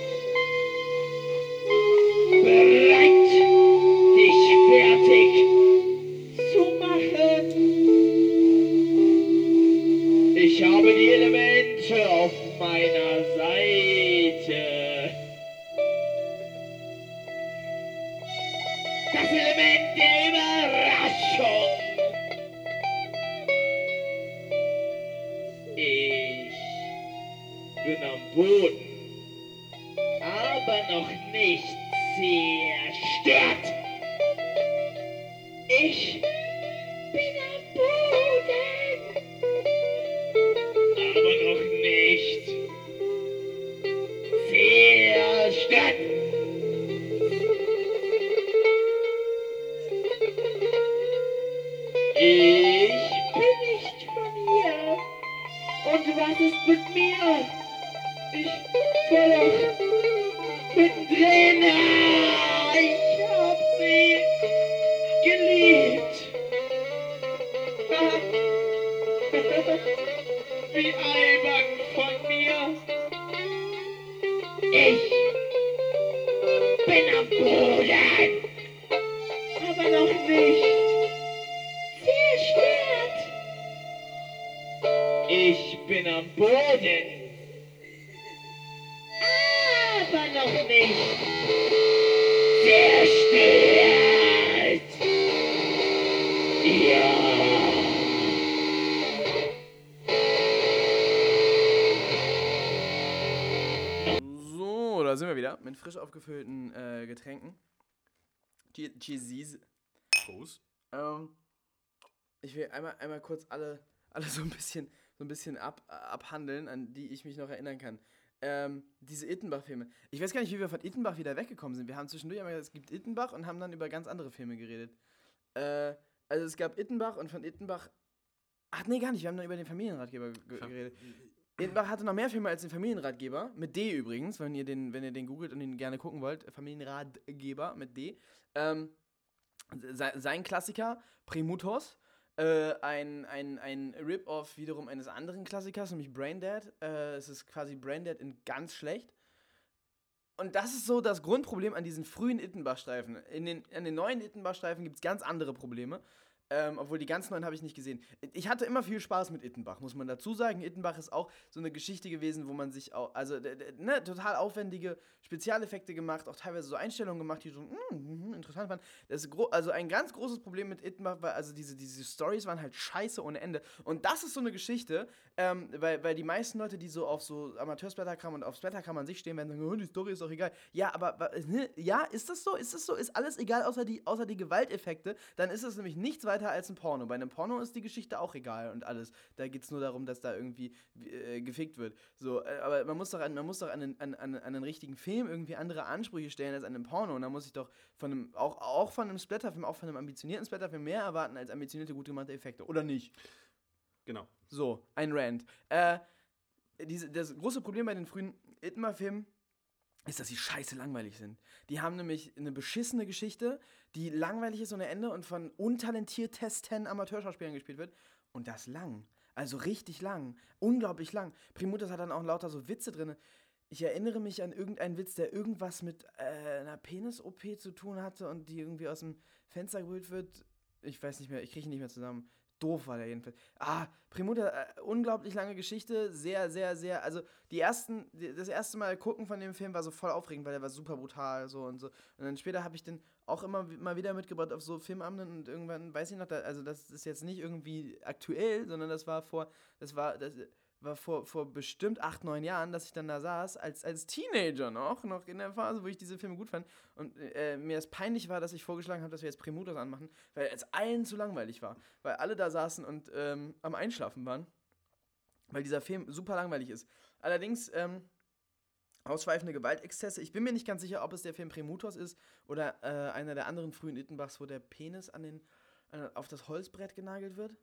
Getränken. Che- Cheesies.
Groß.
Ähm, ich will einmal, einmal kurz alle, alle so ein bisschen, so ein bisschen ab, abhandeln, an die ich mich noch erinnern kann. Ähm, diese Ittenbach-Filme. Ich weiß gar nicht, wie wir von Ittenbach wieder weggekommen sind. Wir haben zwischendurch einmal gesagt, es gibt Ittenbach und haben dann über ganz andere Filme geredet. Äh, also es gab Ittenbach und von Ittenbach. Ach nee, gar nicht. Wir haben dann über den Familienratgeber ge geredet. Ittenbach hatte noch mehr Filme als den Familienratgeber. Mit D übrigens, wenn ihr den, wenn ihr den googelt und ihn gerne gucken wollt. Familienratgeber mit D. Ähm, se- sein Klassiker, Primutos. Äh, ein, ein, ein Rip-Off wiederum eines anderen Klassikers, nämlich Braindead. Äh, es ist quasi Braindead in ganz schlecht. Und das ist so das Grundproblem an diesen frühen Ittenbach-Streifen. In den, an den neuen Ittenbach-Streifen gibt es ganz andere Probleme. Ähm, obwohl die ganz neuen habe ich nicht gesehen. Ich hatte immer viel Spaß mit Ittenbach, muss man dazu sagen. Ittenbach ist auch so eine Geschichte gewesen, wo man sich auch, also ne, total aufwendige Spezialeffekte gemacht, auch teilweise so Einstellungen gemacht, die so mm, mm, interessant waren. Das ist also ein ganz großes Problem mit Ittenbach war, also diese, diese Stories waren halt scheiße ohne Ende. Und das ist so eine Geschichte, ähm, weil, weil die meisten Leute, die so auf so Amateursblätterkram und auf Splatterkram an sich stehen, werden sagen, oh, die Story ist doch egal. Ja, aber ne, ja, ist das so? Ist das so? Ist alles egal außer die, außer die Gewalteffekte? Dann ist es nämlich nichts weiter als ein Porno. Bei einem Porno ist die Geschichte auch egal und alles. Da geht es nur darum, dass da irgendwie äh, gefickt wird. So, äh, aber man muss doch, an, man muss doch an, einen, an, an, an einen richtigen Film irgendwie andere Ansprüche stellen als an einem Porno. Und da muss ich doch von einem, auch, auch von einem Splatterfilm, auch von einem ambitionierten Splatterfilm mehr erwarten als ambitionierte, gut gemachte Effekte. Oder nicht?
Genau.
So, ein Rant. Äh, diese, das große Problem bei den frühen Itmar-Filmen ist, dass sie scheiße langweilig sind. Die haben nämlich eine beschissene Geschichte, die langweilig ist ohne Ende und von untalentiertesten Amateurschauspielern gespielt wird. Und das lang. Also richtig lang. Unglaublich lang. Primutas hat dann auch lauter so Witze drin. Ich erinnere mich an irgendeinen Witz, der irgendwas mit äh, einer Penis-OP zu tun hatte und die irgendwie aus dem Fenster geholt wird. Ich weiß nicht mehr, ich kriege ihn nicht mehr zusammen. Doof war der jedenfalls. Ah, Primuta, äh, unglaublich lange Geschichte, sehr, sehr, sehr, also die ersten, das erste Mal gucken von dem Film war so voll aufregend, weil der war super brutal so und so. Und dann später habe ich den auch immer mal wieder mitgebracht auf so Filmabenden und irgendwann, weiß ich noch, da, also das ist jetzt nicht irgendwie aktuell, sondern das war vor, das war, das war vor, vor bestimmt acht, neun Jahren, dass ich dann da saß, als, als Teenager noch, noch in der Phase, wo ich diese Filme gut fand. Und äh, mir es peinlich war, dass ich vorgeschlagen habe, dass wir jetzt Primutos anmachen, weil es allen zu langweilig war. Weil alle da saßen und ähm, am Einschlafen waren. Weil dieser Film super langweilig ist. Allerdings, ähm, ausschweifende Gewaltexzesse. Ich bin mir nicht ganz sicher, ob es der Film Primutos ist oder äh, einer der anderen frühen Ittenbachs, wo der Penis an den, äh, auf das Holzbrett genagelt wird.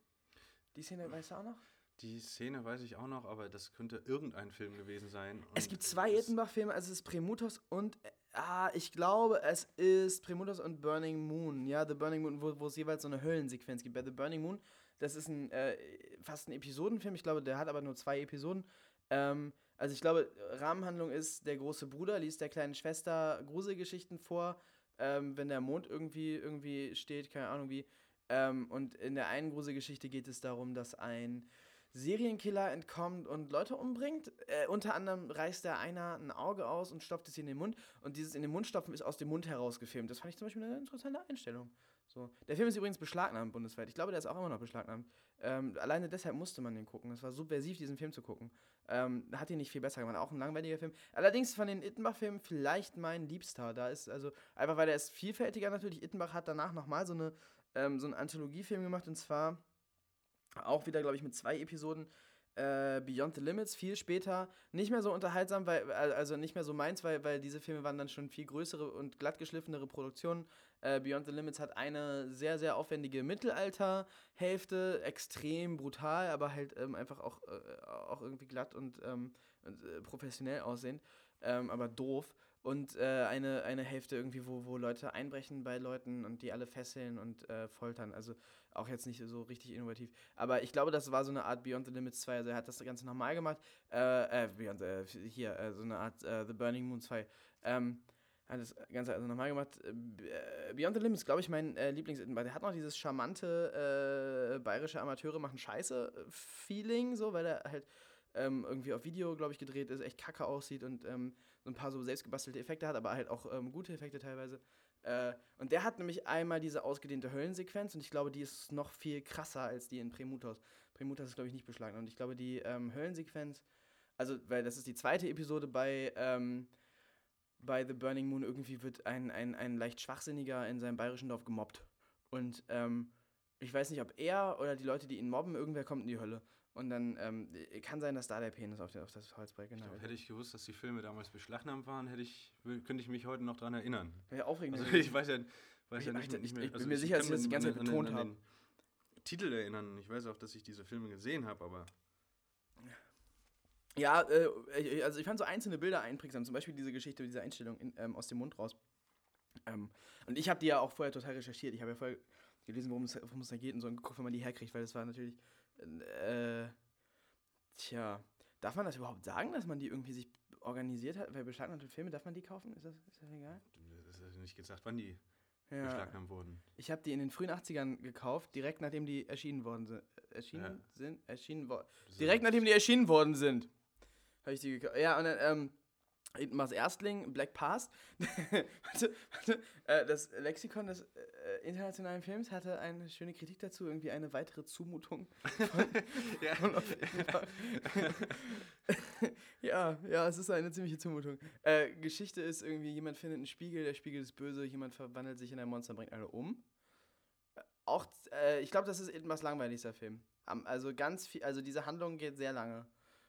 Die Szene weißt du auch noch?
Die Szene weiß ich auch noch, aber das könnte irgendein Film gewesen sein.
Es gibt zwei Ittenbach-Filme, also es ist Premutos und, ah, ich glaube, es ist Premutos und Burning Moon. Ja, The Burning Moon, wo, wo es jeweils so eine Höllensequenz gibt. Bei The Burning Moon, das ist ein, äh, fast ein Episodenfilm, ich glaube, der hat aber nur zwei Episoden. Ähm, also ich glaube, Rahmenhandlung ist, der große Bruder liest der kleinen Schwester Gruselgeschichten vor, ähm, wenn der Mond irgendwie, irgendwie steht, keine Ahnung wie. Ähm, und in der einen Gruselgeschichte geht es darum, dass ein Serienkiller entkommt und Leute umbringt. Äh, unter anderem reißt der einer ein Auge aus und stopft es in den Mund. Und dieses in den Mund stopfen ist aus dem Mund heraus gefilmt. Das fand ich zum Beispiel eine interessante Einstellung. So. Der Film ist übrigens beschlagnahmt bundesweit. Ich glaube, der ist auch immer noch beschlagnahmt. Ähm, alleine deshalb musste man den gucken. Es war subversiv, diesen Film zu gucken. Ähm, hat ihn nicht viel besser gemacht. Auch ein langweiliger Film. Allerdings von den Ittenbach-Filmen vielleicht mein Liebster. Da ist also, einfach weil er ist vielfältiger natürlich. Ittenbach hat danach nochmal so, ähm, so einen Anthologiefilm gemacht und zwar auch wieder, glaube ich, mit zwei Episoden. Äh, Beyond the Limits, viel später, nicht mehr so unterhaltsam, weil, al- also nicht mehr so meins, weil, weil diese Filme waren dann schon viel größere und glattgeschliffenere Produktionen. Äh, Beyond the Limits hat eine sehr, sehr aufwendige Mittelalter-Hälfte, extrem brutal, aber halt ähm, einfach auch, äh, auch irgendwie glatt und, ähm, äh, professionell aussehend, ähm, aber doof. Und äh, eine, eine Hälfte irgendwie, wo, wo Leute einbrechen bei Leuten und die alle fesseln und äh, foltern. Also auch jetzt nicht so richtig innovativ. Aber ich glaube, das war so eine Art Beyond the Limits 2. Also er hat das Ganze nochmal gemacht. Äh, äh, Beyond, äh, hier, äh, so eine Art äh, The Burning Moon 2. Ähm, hat das Ganze also nochmal gemacht. Äh, äh, Beyond the Limits, glaube ich, mein äh, Lieblings, der hat noch dieses charmante äh, bayerische Amateure machen Scheiße-Feeling, so, weil er halt ähm, irgendwie auf Video, glaube ich, gedreht ist, echt kacke aussieht und ähm, so ein paar so selbstgebastelte Effekte hat, aber halt auch ähm, gute Effekte teilweise. Äh, und der hat nämlich einmal diese ausgedehnte Höllensequenz und ich glaube, die ist noch viel krasser als die in Premutos. Premutos ist, glaube ich, nicht beschlagnahmt. Und ich glaube, die ähm, Höllensequenz, also, weil das ist die zweite Episode bei, ähm, bei The Burning Moon, irgendwie wird ein, ein, ein leicht Schwachsinniger in seinem bayerischen Dorf gemobbt. Und ähm, ich weiß nicht, ob er oder die Leute, die ihn mobben, irgendwer kommt in die Hölle. Und dann ähm, kann sein, dass da der Penis auf, der, auf das Holzbrett genau.
Hätte ich gewusst, dass die Filme damals beschlagnahmt waren, hätte ich, könnte ich mich heute noch daran erinnern.
Wäre aufregend.
Also ich weiß ja, weiß
Ich-
ja nicht,
ich-
mehr.
ich bin
also
mir sicher, dass ich das die ganze
an
Zeit
den-
betont
an
hab.
den Titel erinnern. Ich weiß auch, dass ich diese Filme gesehen habe, aber
Ja, äh, also ich fand so einzelne Bilder einprägsam. Zum Beispiel diese Geschichte, diese Einstellung in, ähm, aus dem Mund raus. Ähm, und ich habe die ja auch vorher total recherchiert. Ich habe ja vorher gelesen, worum es, worum es da geht und so und geguckt, wenn man die herkriegt, weil das war natürlich. Äh, tja, darf man das überhaupt sagen, dass man die irgendwie sich organisiert hat? Weil beschlagnahmte Filme, darf man die kaufen? Ist das, ist das egal?
das ist nicht gesagt, wann die
Ja.
beschlagnahmt wurden.
Ich habe die in den frühen 80ern gekauft, direkt nachdem die erschienen worden sind. Erschienen
Ja.
sind? Erschienen worden.
Das
Direkt nachdem die erschienen worden sind. Habe ich die gekauft. Ja, und dann, ähm, Itmars Erstling, Black Past. warte, warte. Äh, das Lexikon des äh, internationalen Films hatte eine schöne Kritik dazu, irgendwie eine weitere Zumutung.
Ja.
Von auf Itmar. ja, ja, es ist eine ziemliche Zumutung. Äh, Geschichte ist irgendwie, jemand findet einen Spiegel, der Spiegel ist böse, jemand verwandelt sich in ein Monster, bringt alle um. Äh, Auch, äh, ich glaube, das ist Itmars langweiligster Film. Also ganz viel, also diese Handlung geht sehr lange.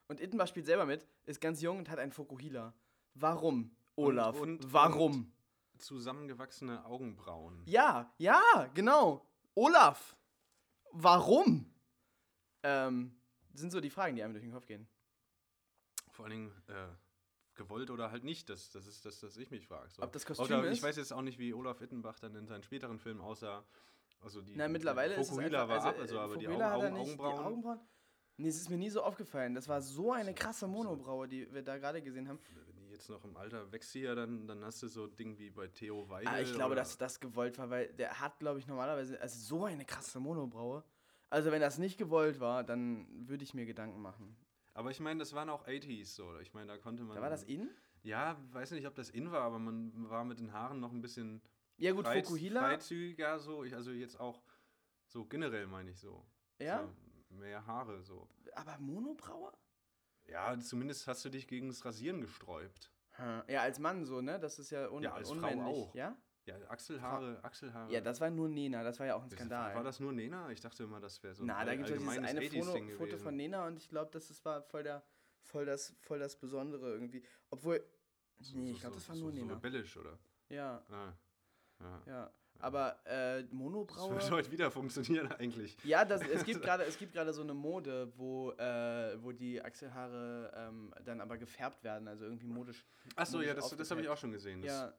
Und Itmar spielt selber mit, ist ganz jung und hat einen Fokuhila. Warum, Olaf?
und-
Warum?
Zusammengewachsene Augenbrauen.
Ja, ja, genau. Olaf, warum? Ähm, sind so die Fragen, die einem durch den Kopf gehen.
Vor allen Dingen äh, gewollt oder halt nicht. Das, das ist das, was ich mich frage. So.
Ob das Kostüm
oder,
ist?
Ich weiß jetzt auch nicht, wie Olaf Ittenbach dann in seinen späteren Filmen aussah. Also die
Na, mittlerweile ist es einfach,
war ab,
äh,
also aber die Augen, Augen,
nicht, die
Augenbrauen.
Augenbrauen. Nee, es ist mir nie so aufgefallen. Das war so eine krasse. Monobraue, die wir da gerade gesehen haben.
Jetzt noch im Alter wächst sie ja, dann, dann hast du so Ding wie bei Theo Weigel.
Ah, ich glaube,
oder-
dass das gewollt war, weil der hat, glaube ich, normalerweise also so eine krasse Monobraue. Also wenn das nicht gewollt war, dann würde ich mir Gedanken machen.
Aber ich meine, das waren auch 80s so. Ich meine, da konnte man.
Da war das in?
Ja, weiß nicht, ob das in war, aber man war mit den Haaren noch ein bisschen
Ja gut,
frei-
Fokuhila.
freizügiger so. Ich, also jetzt auch so generell meine ich so.
Ja,
So mehr Haare so.
aber Monobraue?
Ja, zumindest hast du dich gegen das Rasieren gesträubt.
Ja, als Mann so, ne? Das ist ja, un
Ja, als Frau
unmännlich.
auch.
Ja?
Ja, Achselhaare, Achselhaare.
ja, das war nur Nena. Das war ja auch ein
Das-
Skandal.
War das nur Nena? Ich dachte immer, das wäre so ein
Na, da gibt es dieses eine
80s
Foto, Foto von Nena und ich glaube, das ist, war voll, der, voll, das, voll das Besondere irgendwie. Obwohl,
So-
nee,
so-
ich glaube,
so-
das war
so,
nur
so
Nena.
rebellisch, oder?
Ja,
Ah. Ja.
ja. Aber äh,
Das
Monobraue.
würde heute wieder funktionieren eigentlich.
Ja, das, es gibt gerade so eine Mode, wo, äh, wo die Achselhaare ähm, dann aber gefärbt werden, also irgendwie modisch.
Achso, ja, das, das habe ich auch schon gesehen. Das,
Ja,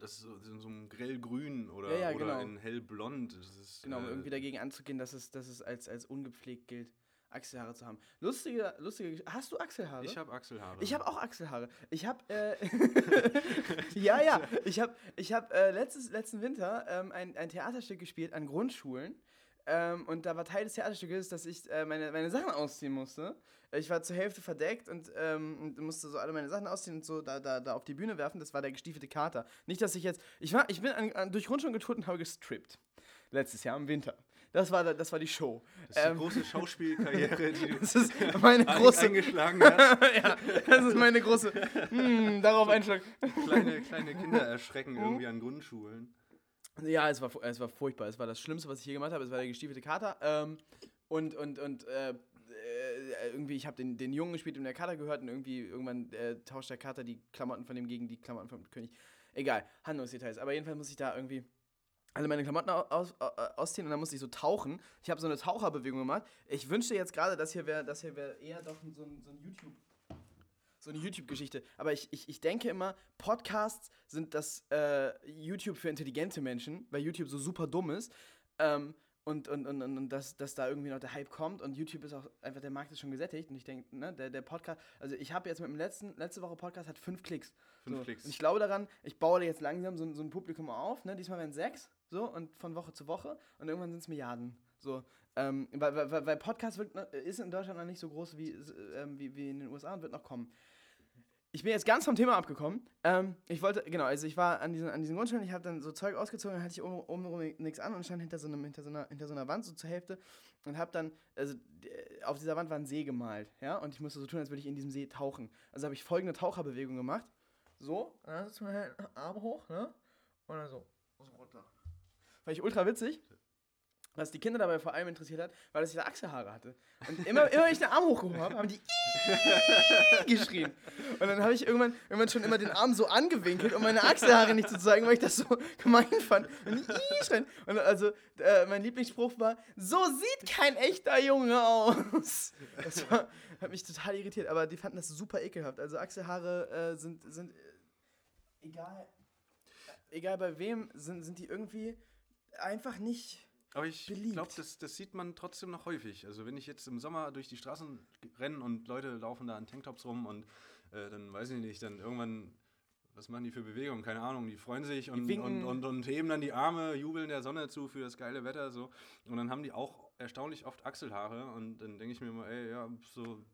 das ist so in so einem grellgrün oder,
Ja, ja,
oder
genau.
in hellblond. Das ist,
genau, um
äh,
irgendwie dagegen anzugehen, dass es, dass es als, als ungepflegt gilt, Achselhaare zu haben. Lustige, lustige Hast du Achselhaare?
Ich habe Achselhaare.
Ich habe auch Achselhaare. Ich habe, äh, ja, ja, ich habe, ich habe äh, letztes, letzten Winter ähm, ein, ein Theaterstück gespielt an Grundschulen. Ähm, und da war Teil des Theaterstückes, dass ich äh, meine, meine Sachen ausziehen musste. Ich war zur Hälfte verdeckt und, ähm, und musste so alle meine Sachen ausziehen und so da, da, da auf die Bühne werfen. Das war der gestiefelte Kater. Nicht, dass ich jetzt. Ich, war, ich bin an, an, durch Grundschulen getourt und habe gestrippt. Letztes Jahr im Winter. Das war, da- das war die Show.
das ist die
ähm,
große Schauspielkarriere, die du
Das ist meine
ein-
große.
eingeschlagen hast.
ja, das ist meine große. Hm, darauf einschlag.
Kleine, kleine Kinder erschrecken irgendwie an Grundschulen.
Ja, es war, es war furchtbar. Es war das Schlimmste, was ich je gemacht habe. Es war der gestiefelte Kater. Ähm, und und, und äh, äh, irgendwie, ich habe den, den Jungen gespielt, dem der Kater gehört. Und irgendwie, irgendwann äh, tauscht der Kater die Klamotten von dem gegen die Klamotten vom König. Egal, Handlungsdetails. Aber jedenfalls muss ich da irgendwie alle meine Klamotten au- aus, au- ausziehen und dann musste ich so tauchen. Ich habe so eine Taucherbewegung gemacht. Ich wünschte jetzt gerade, das hier wäre das hier wär eher doch so ein, so ein YouTube so eine YouTube-Geschichte. Aber ich, ich, ich denke immer, Podcasts sind das äh, YouTube für intelligente Menschen, weil YouTube so super dumm ist. Ähm, und, und, und, und, und dass, dass da irgendwie noch der Hype kommt und YouTube ist auch einfach, der Markt ist schon gesättigt und ich denke, ne, der, der Podcast, also ich habe jetzt mit dem letzten, letzte Woche Podcast hat fünf Klicks.
Fünf
so.
Klicks.
Und ich glaube daran, ich baue da jetzt langsam so, ein- so ein Publikum auf, ne, diesmal werden es sechs, so, und von Woche zu Woche und irgendwann sind es Milliarden, so. Ähm, weil, weil, weil- Podcast wird, ist in Deutschland noch nicht so groß wie, ähm, wie, wie in den USA und wird noch kommen. Ich bin jetzt ganz vom Thema abgekommen. Ähm, ich wollte, genau, also ich war an diesen, an diesen Grundschulen, ich habe dann so Zeug ausgezogen, dann hatte ich oben, oben rum nichts an und stand hinter so, einem, hinter, so einer, hinter so einer Wand so zur Hälfte und habe dann, also d- auf dieser Wand war ein See gemalt, ja, und ich musste so tun, als würde ich in diesem See tauchen. Also habe ich folgende Taucherbewegung gemacht. So, dann ist mein Arm hoch, ne, und dann so, so runter. Fand ich ultra witzig. Was die Kinder dabei vor allem interessiert hat, war, dass ich da Achselhaare hatte. Und immer, immer wenn ich den Arm hochgehoben habe, haben die geschrien. Und dann habe ich irgendwann, irgendwann schon immer den Arm so angewinkelt, um meine Achselhaare nicht zu zeigen, weil ich das so gemein fand. Und die schreien. Und also, äh, mein Lieblingsspruch war: So sieht kein echter Junge aus. Das war, hat mich total irritiert, aber die fanden das super ekelhaft. Also, Achselhaare äh, sind, sind äh, egal, egal bei wem, sind, sind die irgendwie einfach nicht.
Aber ich glaube, das, das sieht man trotzdem noch häufig. Also wenn ich jetzt im Sommer durch die Straßen renne und Leute laufen da an Tanktops rum und äh, dann weiß ich nicht, dann irgendwann, was machen die für Bewegungen? Keine Ahnung, die freuen sich und, und, und, und heben dann die Arme, jubeln der Sonne zu für das geile Wetter so. Und dann haben die auch erstaunlich oft Achselhaare und dann denke ich mir immer, ey, ja, so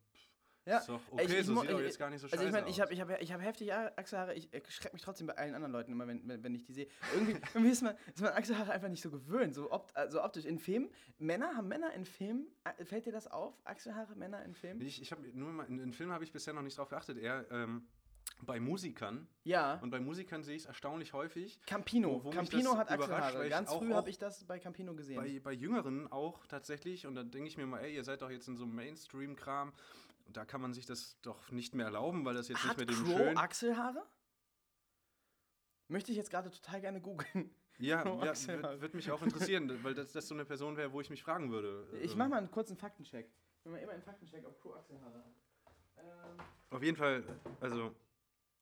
Ja,
doch okay,
ich- ich
so sieht
ich-
jetzt gar nicht so
Also
scheiße
ich meine, ich habe ich hab, ich hab heftige A- Achselhaare, ich äh, schrecke mich trotzdem bei allen anderen Leuten immer, wenn, wenn, wenn ich die sehe. Irgendwie, irgendwie ist, man, ist man Achselhaare einfach nicht so gewöhnt, so, opt, also optisch. In Filmen, Männer, haben Männer in Filmen, äh, fällt dir das auf? Achselhaare, Männer in Filmen?
Ich, ich nur mal, in den Film habe ich bisher noch nicht drauf geachtet, eher ähm, bei Musikern.
Ja,
Und bei Musikern sehe ich es erstaunlich häufig.
Campino. Campino hat Achselhaare. Ganz früh habe ich das bei Campino gesehen.
Bei, bei Jüngeren auch tatsächlich. Und dann denke ich mir mal, ey, ihr seid doch jetzt in so einem Mainstream-Kram. Und Da kann man sich das doch nicht mehr erlauben, weil das jetzt
hat
nicht mehr dem
Crow
schön.
Achselhaare? Möchte ich jetzt gerade total gerne googeln.
Ja,
Crow
ja würde würd mich auch interessieren, weil das, das so eine Person wäre, wo ich mich fragen würde.
Ich
Ähm,
mache mal einen kurzen Faktencheck. Mache mal immer einen Faktencheck, ob Crow Achselhaare hat. Ähm,
Auf jeden Fall, also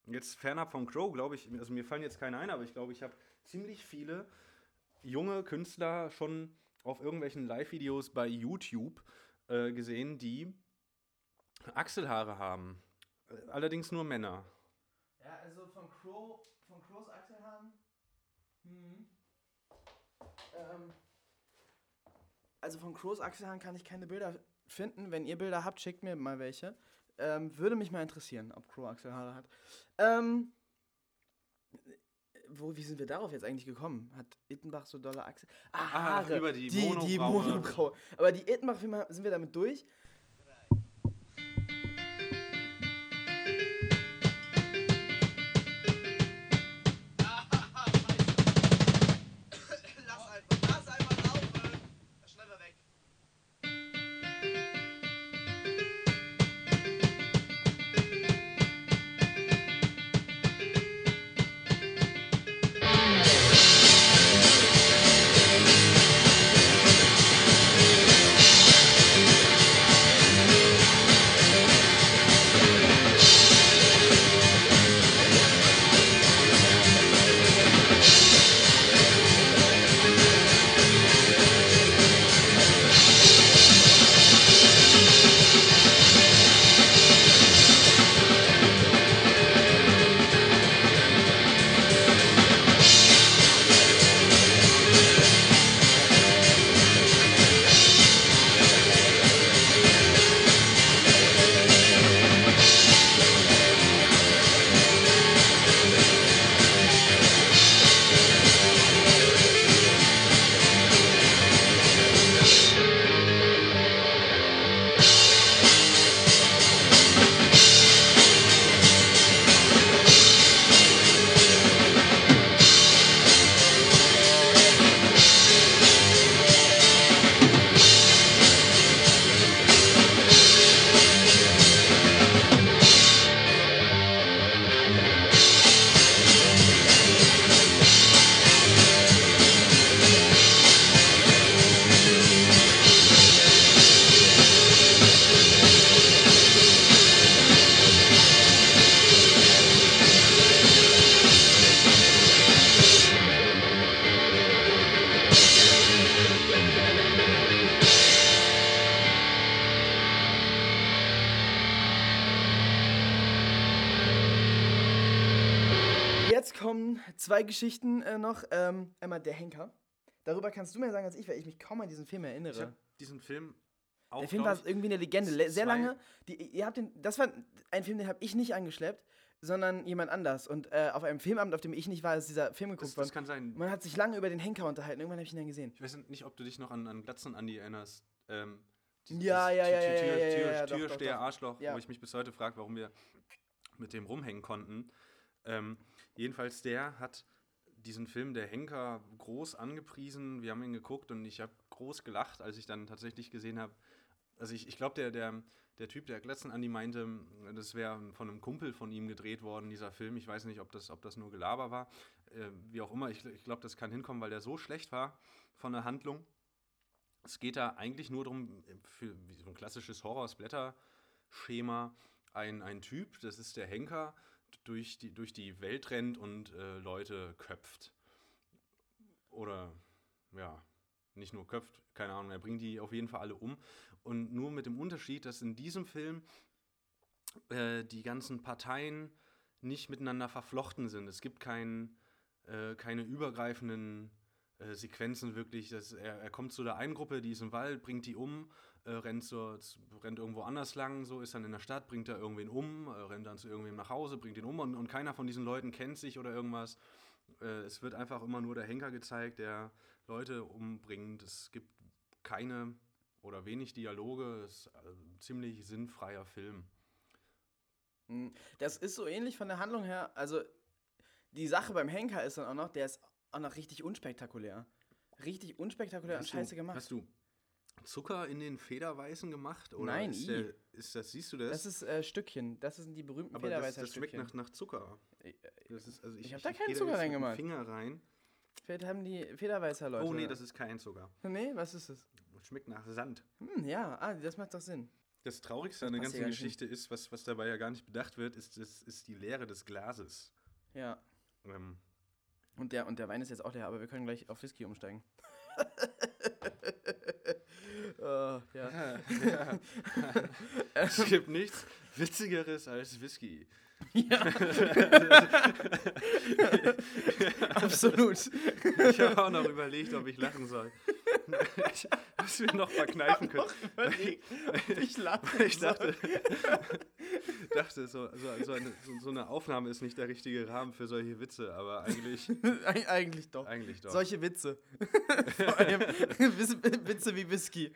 jetzt fernab von Crow, glaube ich, also mir fallen jetzt keine ein, aber ich glaube, ich habe ziemlich viele junge Künstler schon auf irgendwelchen Live-Videos bei YouTube äh, gesehen, die Achselhaare haben. Allerdings nur Männer.
Ja, also von Crow, von Crows Achselhaaren. Hm. Ähm, also von Crows Achselhaaren kann ich keine Bilder finden. Wenn ihr Bilder habt, schickt mir mal welche. Ähm, würde mich mal interessieren, ob Crow Achselhaare hat. Ähm, wo, wie sind wir darauf jetzt eigentlich gekommen? Hat Ittenbach so dolle Achsel? Ah,
Ah,
Haare.
über die
die, die
Monobraue.
Monobraue. Aber die Ittenbach, sind wir damit durch? Zwei Geschichten äh, noch. Ähm, einmal der Henker. Darüber kannst du mehr sagen als ich, weil ich mich kaum an diesen Film
Ich
erinnere.
habe diesen Film auch.
Der Film war irgendwie eine Legende. Le- Sehr lange. Die, ihr habt den, das war ein Film, den habe ich nicht angeschleppt, sondern jemand anders. Und äh, auf einem Filmabend, auf dem ich nicht war, ist dieser Film geguckt
das, das
worden.
kann sein.
Man hat sich lange über den Henker unterhalten. Irgendwann habe ich ihn dann gesehen.
Ich weiß nicht, ob du dich noch an, an Glatzen Andi erinnerst. Ähm, die-
Ja, ja, ja, ja, ja, ja, ja,
Türsteher. Arschloch, wo ich mich bis heute frage, warum wir mit dem rumhängen konnten. Ähm, jedenfalls, der hat diesen Film Der Henker groß angepriesen. Wir haben ihn geguckt und ich habe groß gelacht, als ich dann tatsächlich gesehen habe. Also ich, ich glaube, der, der, der Typ, der Glatzen Andi meinte, das wäre von einem Kumpel von ihm gedreht worden, dieser Film. Ich weiß nicht, ob das, ob das nur Gelaber war. Äh, wie auch immer, ich, ich glaube, das kann hinkommen, weil der so schlecht war von der Handlung. Es geht da eigentlich nur darum, für so ein klassisches Horror-Splatter-Schema, ein, ein Typ, das ist der Henker, durch die, durch die Welt rennt und äh, Leute köpft. Oder, ja, nicht nur köpft, keine Ahnung, er bringt die auf jeden Fall alle um. Und nur mit dem Unterschied, dass in diesem Film äh, die ganzen Parteien nicht miteinander verflochten sind. Es gibt kein, äh, keine übergreifenden äh, Sequenzen wirklich. Das, er, er kommt zu der einen Gruppe, die ist im Wald, bringt die um, äh, rennt, z- rennt irgendwo anders lang, so ist dann in der Stadt, bringt er irgendwen um, äh, rennt dann zu irgendwem nach Hause, bringt ihn um und, und keiner von diesen Leuten kennt sich oder irgendwas. Äh, es wird einfach immer nur der Henker gezeigt, der Leute umbringt. Es gibt keine oder wenig Dialoge. Es ist äh, ein ziemlich sinnfreier Film.
Mm, Das ist so ähnlich von der Handlung her. Also, die Sache beim Henker ist dann auch noch, der ist auch noch richtig unspektakulär. Richtig unspektakulär und
Hast
scheiße
du,
gemacht.
Hast du Zucker in den Federweißen gemacht? Oder
Nein,
ist, der, ist das, siehst du das?
Das ist äh, Stückchen. Das sind die berühmten
aber das,
Federweißer
das schmeckt nach, nach Zucker.
Äh,
Das ist, also
Ich hab da keinen Zucker reingemacht.
Finger rein.
Vielleicht haben die Federweißer Leute.
Oh nee, das ist kein Zucker.
Nee, was ist das?
Das schmeckt nach Sand.
Hm, ja, ah, das macht doch Sinn.
Das Traurigste an der ganzen Geschichte ist, was, was dabei ja gar nicht bedacht wird, ist, ist, ist die Leere des Glases.
Ja.
Ähm,
Und der, und der Wein ist jetzt auch leer, aber wir können gleich auf Whisky umsteigen. oh, ja.
ja, es gibt nichts Witzigeres als Whisky.
Absolut.
Ich habe auch noch überlegt, ob ich lachen soll. Ich muss mir noch verkneifen können.
ich lache.
Ich dachte, dachte so, so, so, eine, so, eine Aufnahme ist nicht der richtige Rahmen für solche Witze, aber eigentlich,
Eig eigentlich doch.
eigentlich doch.
Solche Witze. Vor allem Wis- Witze wie Whisky.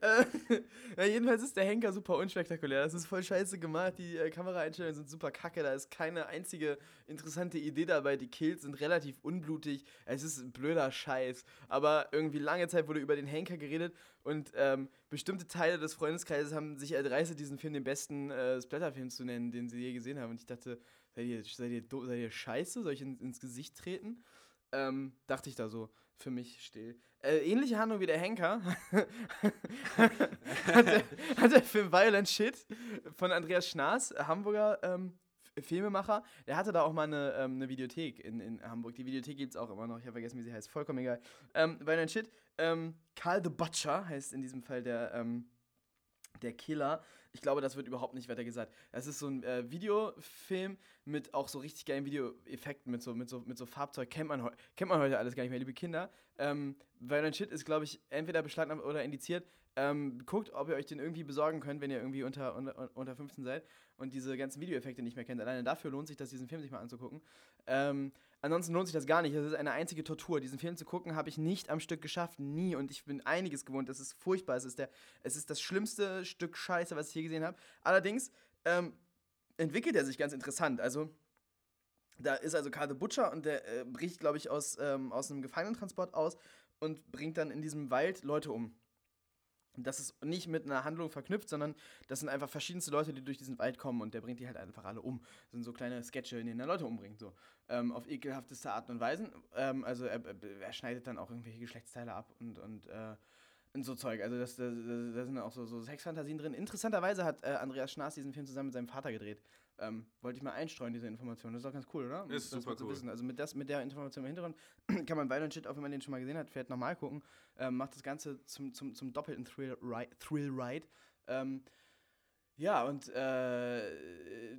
Äh, ja, jedenfalls ist der Henker super unspektakulär. Das ist voll scheiße gemacht. Die äh, Kameraeinstellungen sind super kacke. Da ist keine einzige interessante Idee dabei. Die Kills sind relativ unblutig. Es ist ein blöder Scheiß. Aber irgendwie lange Zeit wurde über den Henker geredet und ähm, bestimmte Teile des Freundeskreises haben sich erdreistet, diesen Film den besten äh, Splatterfilm zu nennen, den sie je gesehen haben. Und ich dachte, seid ihr, seid ihr, seid ihr scheiße? Soll ich in, ins Gesicht treten? Ähm, dachte ich da so für mich still. Äh, ähnliche Handlung wie der Henker hat, der, hat der Film Violent Shit von Andreas Schnaas, Hamburger ähm, Filmemacher. Der hatte da auch mal eine, ähm, eine Videothek in, in Hamburg. Die Videothek gibt es auch immer noch. Ich habe vergessen, wie sie heißt. Vollkommen egal. Ähm, Violent Shit. Ähm, Karl the Butcher heißt in diesem Fall der, ähm, der Killer. Ich glaube, das wird überhaupt nicht weiter gesagt. Das ist so ein äh, Videofilm mit auch so richtig geilen Videoeffekten, mit so, mit so, mit so Farbzeug. Kennt man, kennt man heute alles gar nicht mehr, liebe Kinder. Ähm, Violent Shit ist, glaube ich, entweder beschlagnahmt oder indiziert. Ähm, guckt, ob ihr euch den irgendwie besorgen könnt, wenn ihr irgendwie unter, unter, unter 15 seid und diese ganzen Videoeffekte nicht mehr kennt. Alleine dafür lohnt sich das, diesen Film sich mal anzugucken. Ähm, ansonsten lohnt sich das gar nicht. Es ist eine einzige Tortur. Diesen Film zu gucken, habe ich nicht am Stück geschafft. Nie. Und ich bin einiges gewohnt. Das ist furchtbar. Es ist, der, es ist das schlimmste Stück Scheiße, was ich je gesehen habe. Allerdings ähm, entwickelt er sich ganz interessant. Also, da ist also Karl the Butcher und der äh, bricht, glaube ich, aus, ähm, aus einem Gefangenentransport aus und bringt dann in diesem Wald Leute um. Das ist nicht mit einer Handlung verknüpft, sondern das sind einfach verschiedenste Leute, die durch diesen Wald kommen und der bringt die halt einfach alle um. Das sind so kleine Sketche, in denen er Leute umbringt, so. Ähm, auf ekelhafteste Art und Weisen. Ähm, also er, er schneidet dann auch irgendwelche Geschlechtsteile ab und, und, äh, und so Zeug. Also da sind auch so, so Sexfantasien drin. Interessanterweise hat äh, Andreas Schnaas diesen Film zusammen mit seinem Vater gedreht. Ähm, wollte ich mal einstreuen, diese Information. Das ist doch ganz cool, oder?
Ist
das
super cool.
Wissen. Also mit, das, mit der Information im Hintergrund kann man Violent Shit, auch wenn man den schon mal gesehen hat, vielleicht nochmal gucken. Ähm, macht das Ganze zum, zum, zum doppelten Thrill-Ride. Thrill Ride. ähm, Ja, und äh,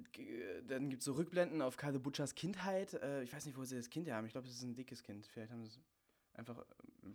dann gibt es so Rückblenden auf the Butchers Kindheit. Äh, ich weiß nicht, wo sie das Kind her haben. Ich glaube, es ist ein dickes Kind. Vielleicht haben sie es einfach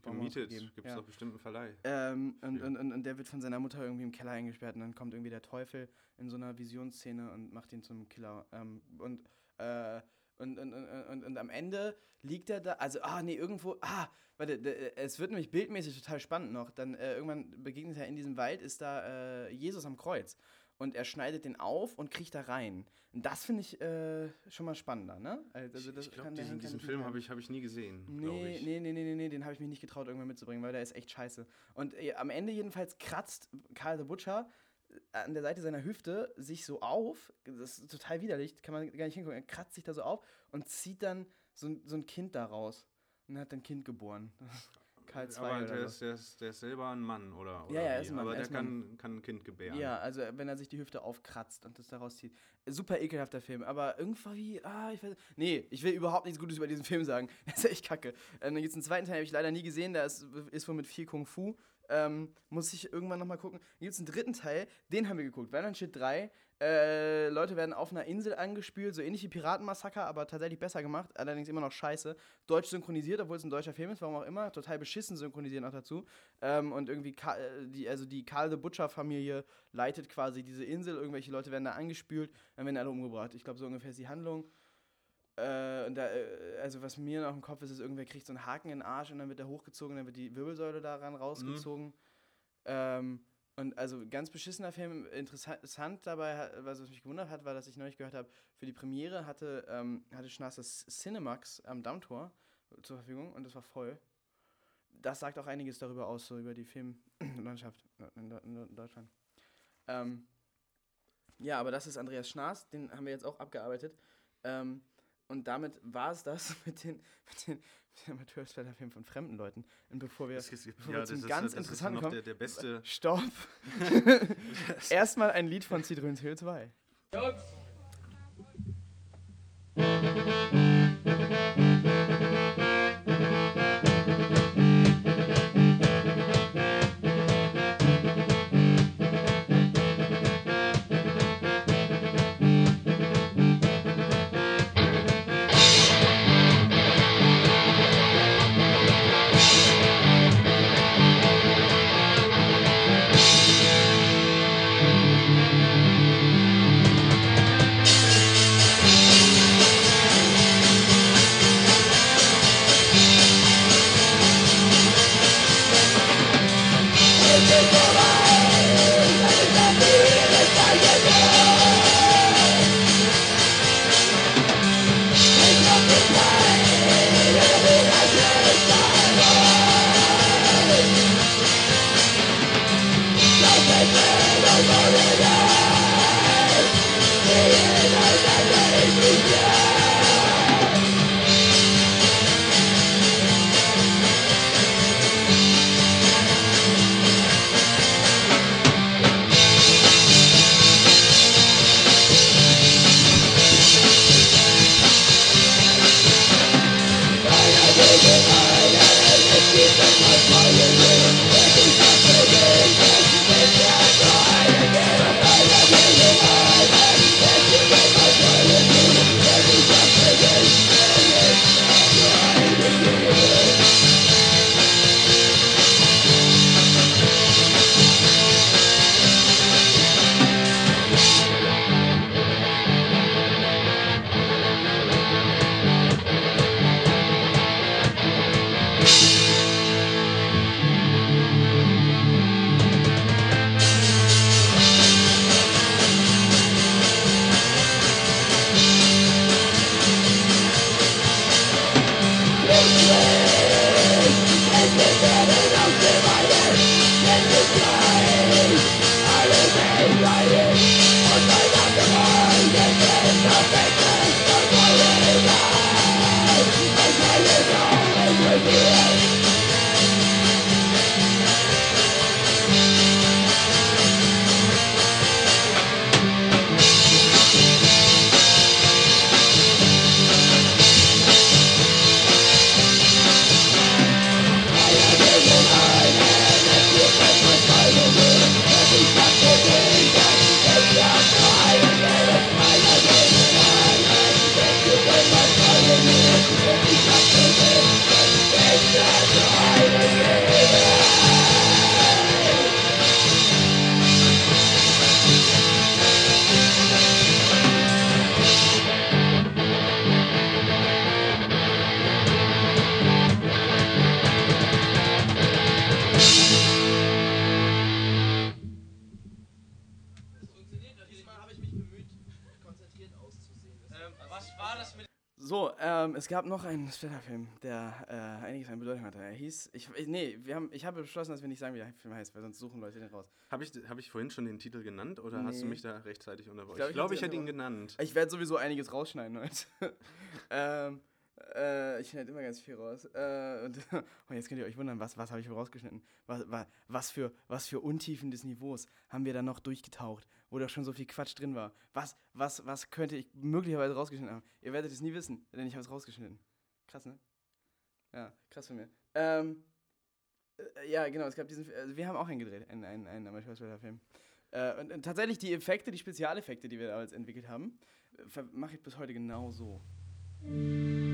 Gemietet gibt es
Ja.
doch bestimmt einen Verleih.
Ähm, und, und, und, und der wird von seiner Mutter irgendwie im Keller eingesperrt und dann kommt irgendwie der Teufel in so einer Visionsszene und macht ihn zum Killer. Ähm, und, äh, und, und, und, und, und am Ende liegt er da, also, ah, nee, irgendwo, ah, warte, es wird nämlich bildmäßig total spannend noch. Dann äh, irgendwann begegnet er in diesem Wald, ist da äh, Jesus am Kreuz. Und er schneidet den auf und kriecht da rein. Und das finde ich äh, schon mal spannender, ne? Also, das
ich glaube, diesen, diesen Film habe ich, hab ich nie gesehen,
Nee,
ich.
nee, nee, nee, nee, nee, den habe ich mich nicht getraut, irgendwann mitzubringen, weil der ist echt scheiße. Und äh, am Ende jedenfalls kratzt Karl the Butcher äh, an der Seite seiner Hüfte sich so auf. Das ist total widerlich, kann man gar nicht hingucken. Er kratzt sich da so auf und zieht dann so, ein- so ein Kind da raus. Und hat ein Kind geboren. Karl II
Aber der ist, der, ist, der ist selber ein Mann, oder? oder
Ja, ja, er ist ein Mann,
Aber
er
der
ist ein
kann, kann ein Kind gebären.
Ja, also wenn er sich die Hüfte aufkratzt und das daraus zieht. Super ekelhafter Film, aber irgendwie, ah, ich weiß Nee, ich will überhaupt nichts Gutes über diesen Film sagen. Das ist echt kacke. Ähm, dann gibt es einen zweiten Teil, habe ich leider nie gesehen, der ist, ist wohl mit viel Kung Fu. Ähm, muss ich irgendwann nochmal gucken. Dann gibt es einen dritten Teil, den haben wir geguckt. Shit 3. Äh, Leute werden auf einer Insel angespült, so ähnlich wie Piratenmassaker, aber tatsächlich besser gemacht. Allerdings immer noch scheiße. Deutsch synchronisiert, obwohl es ein deutscher Film ist, warum auch immer. Total beschissen synchronisieren auch dazu. Ähm, und irgendwie, Ka äh, die, also die Karl the Butcher-Familie leitet quasi diese Insel. Irgendwelche Leute werden da angespült, dann werden alle umgebracht. Ich glaube, so ungefähr ist die Handlung. Äh, und da, äh, also was mir noch im Kopf ist, ist, irgendwer kriegt so einen Haken in den Arsch und dann wird er hochgezogen, dann wird die Wirbelsäule daran rausgezogen. Ähm, und also ganz beschissener Film. Interessant dabei, was mich gewundert hat, war, dass ich neulich gehört habe, für die Premiere hatte, ähm, hatte Schnaas das Cinemax am Dammtor zur Verfügung und das war voll. Das sagt auch einiges darüber aus, so über die Filmlandschaft in Deutschland. Ähm, ja, aber das ist Andreas Schnaas, den haben wir jetzt auch abgearbeitet. Ähm, und damit war es das mit den, mit den, mit den Amateurfilmen von fremden Leuten. Und bevor wir,
Das ist,
bevor
ja,
wir
das
zum
ist,
ganz interessanten kommen,
der, der beste.
Stopp! Erstmal ein Lied von Citroën CO2.
Jungs,
gab noch einen Splatter-Film, der äh, einiges an Bedeutung hatte. Er hieß, ich, nee, wir haben, ich habe beschlossen, dass wir nicht sagen, wie der Film heißt, weil sonst suchen Leute den raus.
Habe ich, hab ich vorhin schon den Titel genannt oder hast du
Nee.
mich da rechtzeitig unterbrochen?
glaub,
Ich
ich
glaube, ich,
sie
hätte ihn genannt.
Ich werde sowieso einiges rausschneiden heute. ähm, äh, ich schneide immer ganz viel raus. Äh, und, und jetzt könnt ihr euch wundern, was, was habe ich rausgeschnitten? Was, was, was, für, was für Untiefen des Niveaus haben wir da noch durchgetaucht, wo da schon so viel Quatsch drin war? Was, was, was könnte ich möglicherweise rausgeschnitten haben? Ihr werdet es nie wissen, denn ich habe es rausgeschnitten. Krass, ne? Ja, krass von mir. Ähm, äh, ja, genau, es gab diesen, also wir haben auch einen gedreht, einen, einen, einen Amateursportler-Film. Äh, und, und tatsächlich die Effekte, die Spezialeffekte, die wir damals entwickelt haben, mache ich bis heute genau so.
Das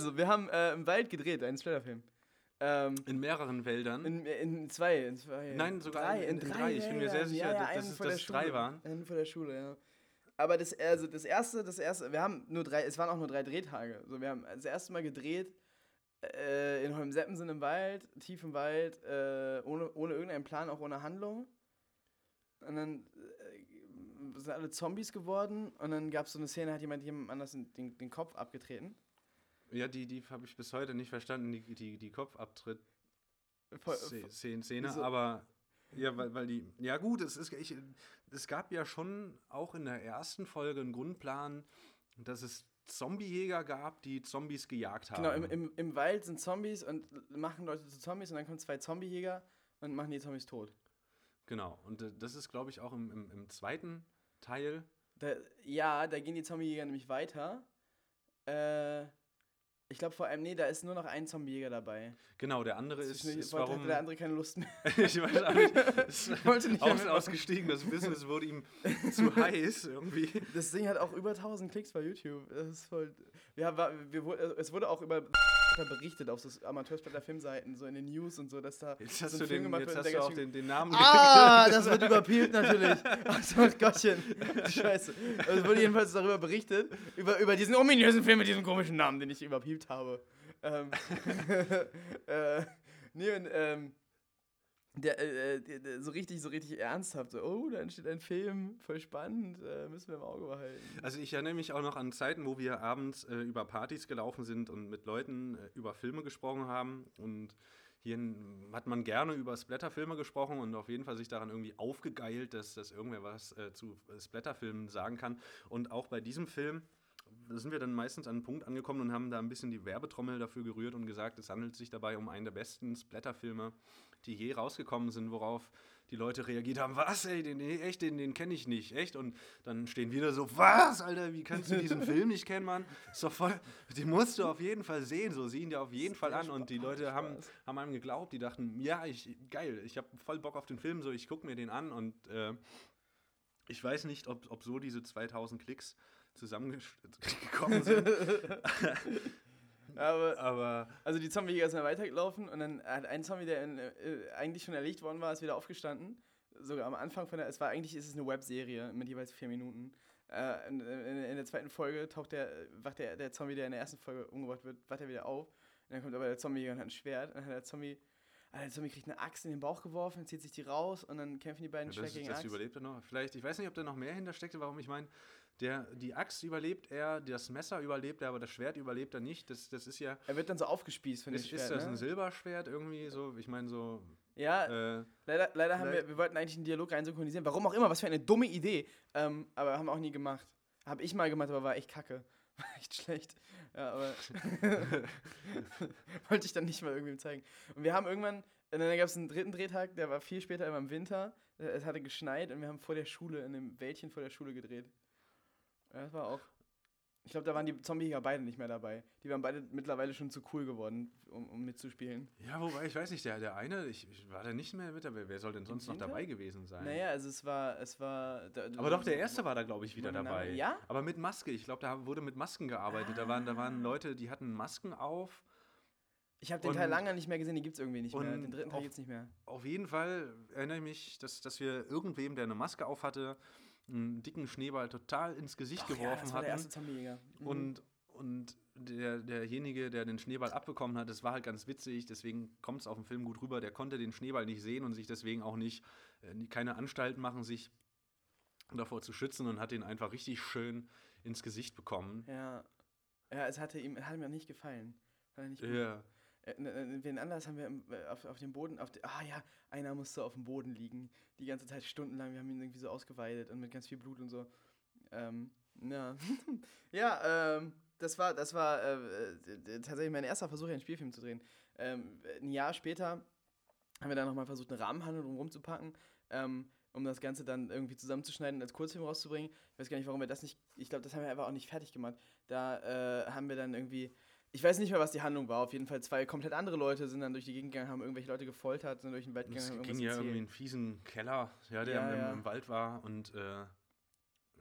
Also, wir haben äh, im Wald gedreht, einen Splatterfilm. Ähm,
In mehreren Wäldern.
in, in zwei, in zwei.
Nein, sogar in- in drei. Ich bin mir sehr sicher,
ja, ja,
dass- es- es drei waren.
Einen vor der Schule, ja. Aber das, also das erste, das erste, wir haben nur drei, es waren auch nur drei Drehtage. So, wir haben das erste Mal gedreht äh, in Holmseppensen im Wald, tief im Wald, äh, ohne, ohne irgendeinen Plan, auch ohne Handlung. Und dann äh, sind alle Zombies geworden und dann gab es so eine Szene, hat jemand jemand anders den, den Kopf abgetreten.
Ja, die, die habe ich bis heute nicht verstanden, die, die, die Kopfabtritt. Szene,
wieso?
aber ja, weil, weil die, ja gut, es, ist, ich, es gab ja schon auch in der ersten Folge einen Grundplan, dass es Zombiejäger gab, die Zombies gejagt haben.
Genau, im, im, im Wald sind Zombies und machen Leute zu Zombies und dann kommen zwei Zombiejäger und machen die Zombies tot.
genau, und äh, das ist, glaube ich, auch im, im, im zweiten Teil.
Da, ja, da gehen die Zombiejäger nämlich weiter. Äh, ich glaube vor allem, nee, da ist nur noch ein Zombiejäger dabei.
Genau, der andere ist,
Zwischendurch
ist
wollte-
warum.
der andere keine Lust mehr.
ich weiß auch nicht. Es
Wollte nicht
aus, ausgestiegen, das Business wurde ihm zu heiß irgendwie.
Das Ding hat auch über 1000 Klicks bei YouTube. Das ist voll. Ja, war, wir, es wurde auch über berichtet auf so Amateursblätter Filmseiten, so in den News und so, dass da
Jetzt hast
so
du,
Film
den,
gemacht
jetzt
wird.
hast du auch den, den Namen
Ah, das wird überpiept natürlich. Ach so, Gottchen. Scheiße. Also es wurde jedenfalls darüber berichtet, über, über diesen ominösen Film mit diesem komischen Namen, den ich überpiept habe. Ähm, äh, nee, und, ähm, der, äh, äh, der, der, so richtig, so richtig ernsthaft, so, oh, da entsteht ein Film, voll spannend, äh, müssen wir im Auge behalten.
Also ich erinnere mich auch noch an Zeiten, wo wir abends äh, über Partys gelaufen sind und mit Leuten äh, über Filme gesprochen haben. Und hier hat man gerne über Splatterfilme gesprochen und auf jeden Fall sich daran irgendwie aufgegeilt, dass, dass irgendwer was äh, zu Splatterfilmen sagen kann. Und auch bei diesem Film sind wir dann meistens an einen Punkt angekommen und haben da ein bisschen die Werbetrommel dafür gerührt und gesagt, es handelt sich dabei um einen der besten Splatterfilme, die je rausgekommen sind, worauf die Leute reagiert haben, was, ey, den, echt, den, den kenne ich nicht, echt? Und dann stehen wieder so, was, Alter, wie kannst du diesen Film nicht kennen, Mann? Ist doch voll, den musst du auf jeden Fall sehen, so, sieh ihn dir auf jeden Fall an. Und die Leute haben, haben einem geglaubt, die dachten, ja, ich, geil, ich habe voll Bock auf den Film, so, ich gucke mir den an und äh, ich weiß nicht, ob, ob so diese 2000 Klicks zusammengekommen sind,
Aber,
aber
also die Zombiejäger sind dann weitergelaufen und dann hat ein Zombie, der in, äh, eigentlich schon erlegt worden war, ist wieder aufgestanden. Sogar am Anfang von der, es war eigentlich ist es eine Webserie mit jeweils vier Minuten. Äh, in, in, in der zweiten Folge taucht der, wacht der, der Zombie, der in der ersten Folge umgebracht wird, wacht er wieder auf. Und dann kommt aber der Zombie und hat ein Schwert. Und dann hat der Zombie, ah, der Zombie kriegt eine Axt in den Bauch geworfen, zieht sich die raus und dann kämpfen die beiden
Ja, das,
gegen
das
Axt.
überlebt er noch. Vielleicht, ich weiß nicht, ob da noch mehr hintersteckte, warum ich meine, der, die Axt überlebt er, das Messer überlebt er, aber das Schwert überlebt er nicht. Das, das ist ja.
Er wird dann so aufgespießt von dem
Ist, das
ne?
ein Silberschwert irgendwie so? Ich meine so.
Ja,
Äh,
Leider, leider haben wir, wir wollten eigentlich einen Dialog rein synchronisieren. Warum auch immer, was für eine dumme Idee. Ähm, aber haben wir auch nie gemacht. Habe ich mal gemacht, aber war echt kacke. War echt schlecht. Ja, aber wollte ich dann nicht mal irgendwem zeigen. Und wir haben irgendwann, und dann gab es einen dritten Drehtag, der war viel später immer im Winter. Äh, Es hatte geschneit und wir haben vor der Schule, in einem Wäldchen vor der Schule gedreht. Ja, das war auch. Ich glaube, da waren die Zombiejäger beide nicht mehr dabei. Die waren beide mittlerweile schon zu cool geworden, um, um mitzuspielen.
ja, wobei, ich weiß nicht, der, der eine, ich, ich war da nicht mehr mit dabei. Wer soll denn sonst noch dabei gewesen sein?
Naja, also es war, es war. Da,
Aber doch, der erste war da, glaube ich, wieder
Name-
dabei.
Ja?
Aber mit Maske. Ich glaube, da wurde mit Masken gearbeitet. Da, waren, da
Ah.
waren Leute, die hatten Masken auf.
Ich habe den Teil
Und-
lange nicht mehr gesehen, den gibt es irgendwie nicht mehr. Den dritten Teil gibt es nicht mehr.
Auf jeden Fall erinnere ich mich, dass, dass wir irgendwem, der eine Maske auf hatte, einen dicken Schneeball total ins Gesicht
Ach ja,
geworfen
der
hatten.
Mhm.
Und, und der, derjenige, der den Schneeball abbekommen hat, das war halt ganz witzig, deswegen kommt es auf dem Film gut rüber, der konnte den Schneeball nicht sehen und sich deswegen auch nicht, äh, keine Anstalt machen, sich davor zu schützen und hat den einfach richtig schön ins Gesicht bekommen.
ja. Ja, es hatte ihm, hat mir nicht gefallen. Er nicht.
Ja.
Äh, äh, wen anders haben wir äh, auf, auf dem Boden, auf de, ah ja, einer musste auf dem Boden liegen. Die ganze Zeit stundenlang. Wir haben ihn irgendwie so ausgeweidet und mit ganz viel Blut und so. Ähm, ja. ja, ähm, das war, das war äh, äh, tatsächlich mein erster Versuch, einen Spielfilm zu drehen. Ähm, ein Jahr später haben wir dann nochmal versucht, eine Rahmenhandlung drumherum zu packen, ähm, um das Ganze dann irgendwie zusammenzuschneiden und als Kurzfilm rauszubringen. Ich weiß gar nicht, warum wir das nicht, ich glaube, das haben wir einfach auch nicht fertig gemacht. Da äh, haben wir dann irgendwie, ich weiß nicht mehr, was die Handlung war. Auf jeden Fall zwei komplett andere Leute sind dann durch die Gegend gegangen, haben irgendwelche Leute gefoltert, sind durch den Wald gegangen,
Es ging ja
erzählt.
irgendwie in einen fiesen Keller, ja, der
Ja,
im,
ja.
im Wald war und äh,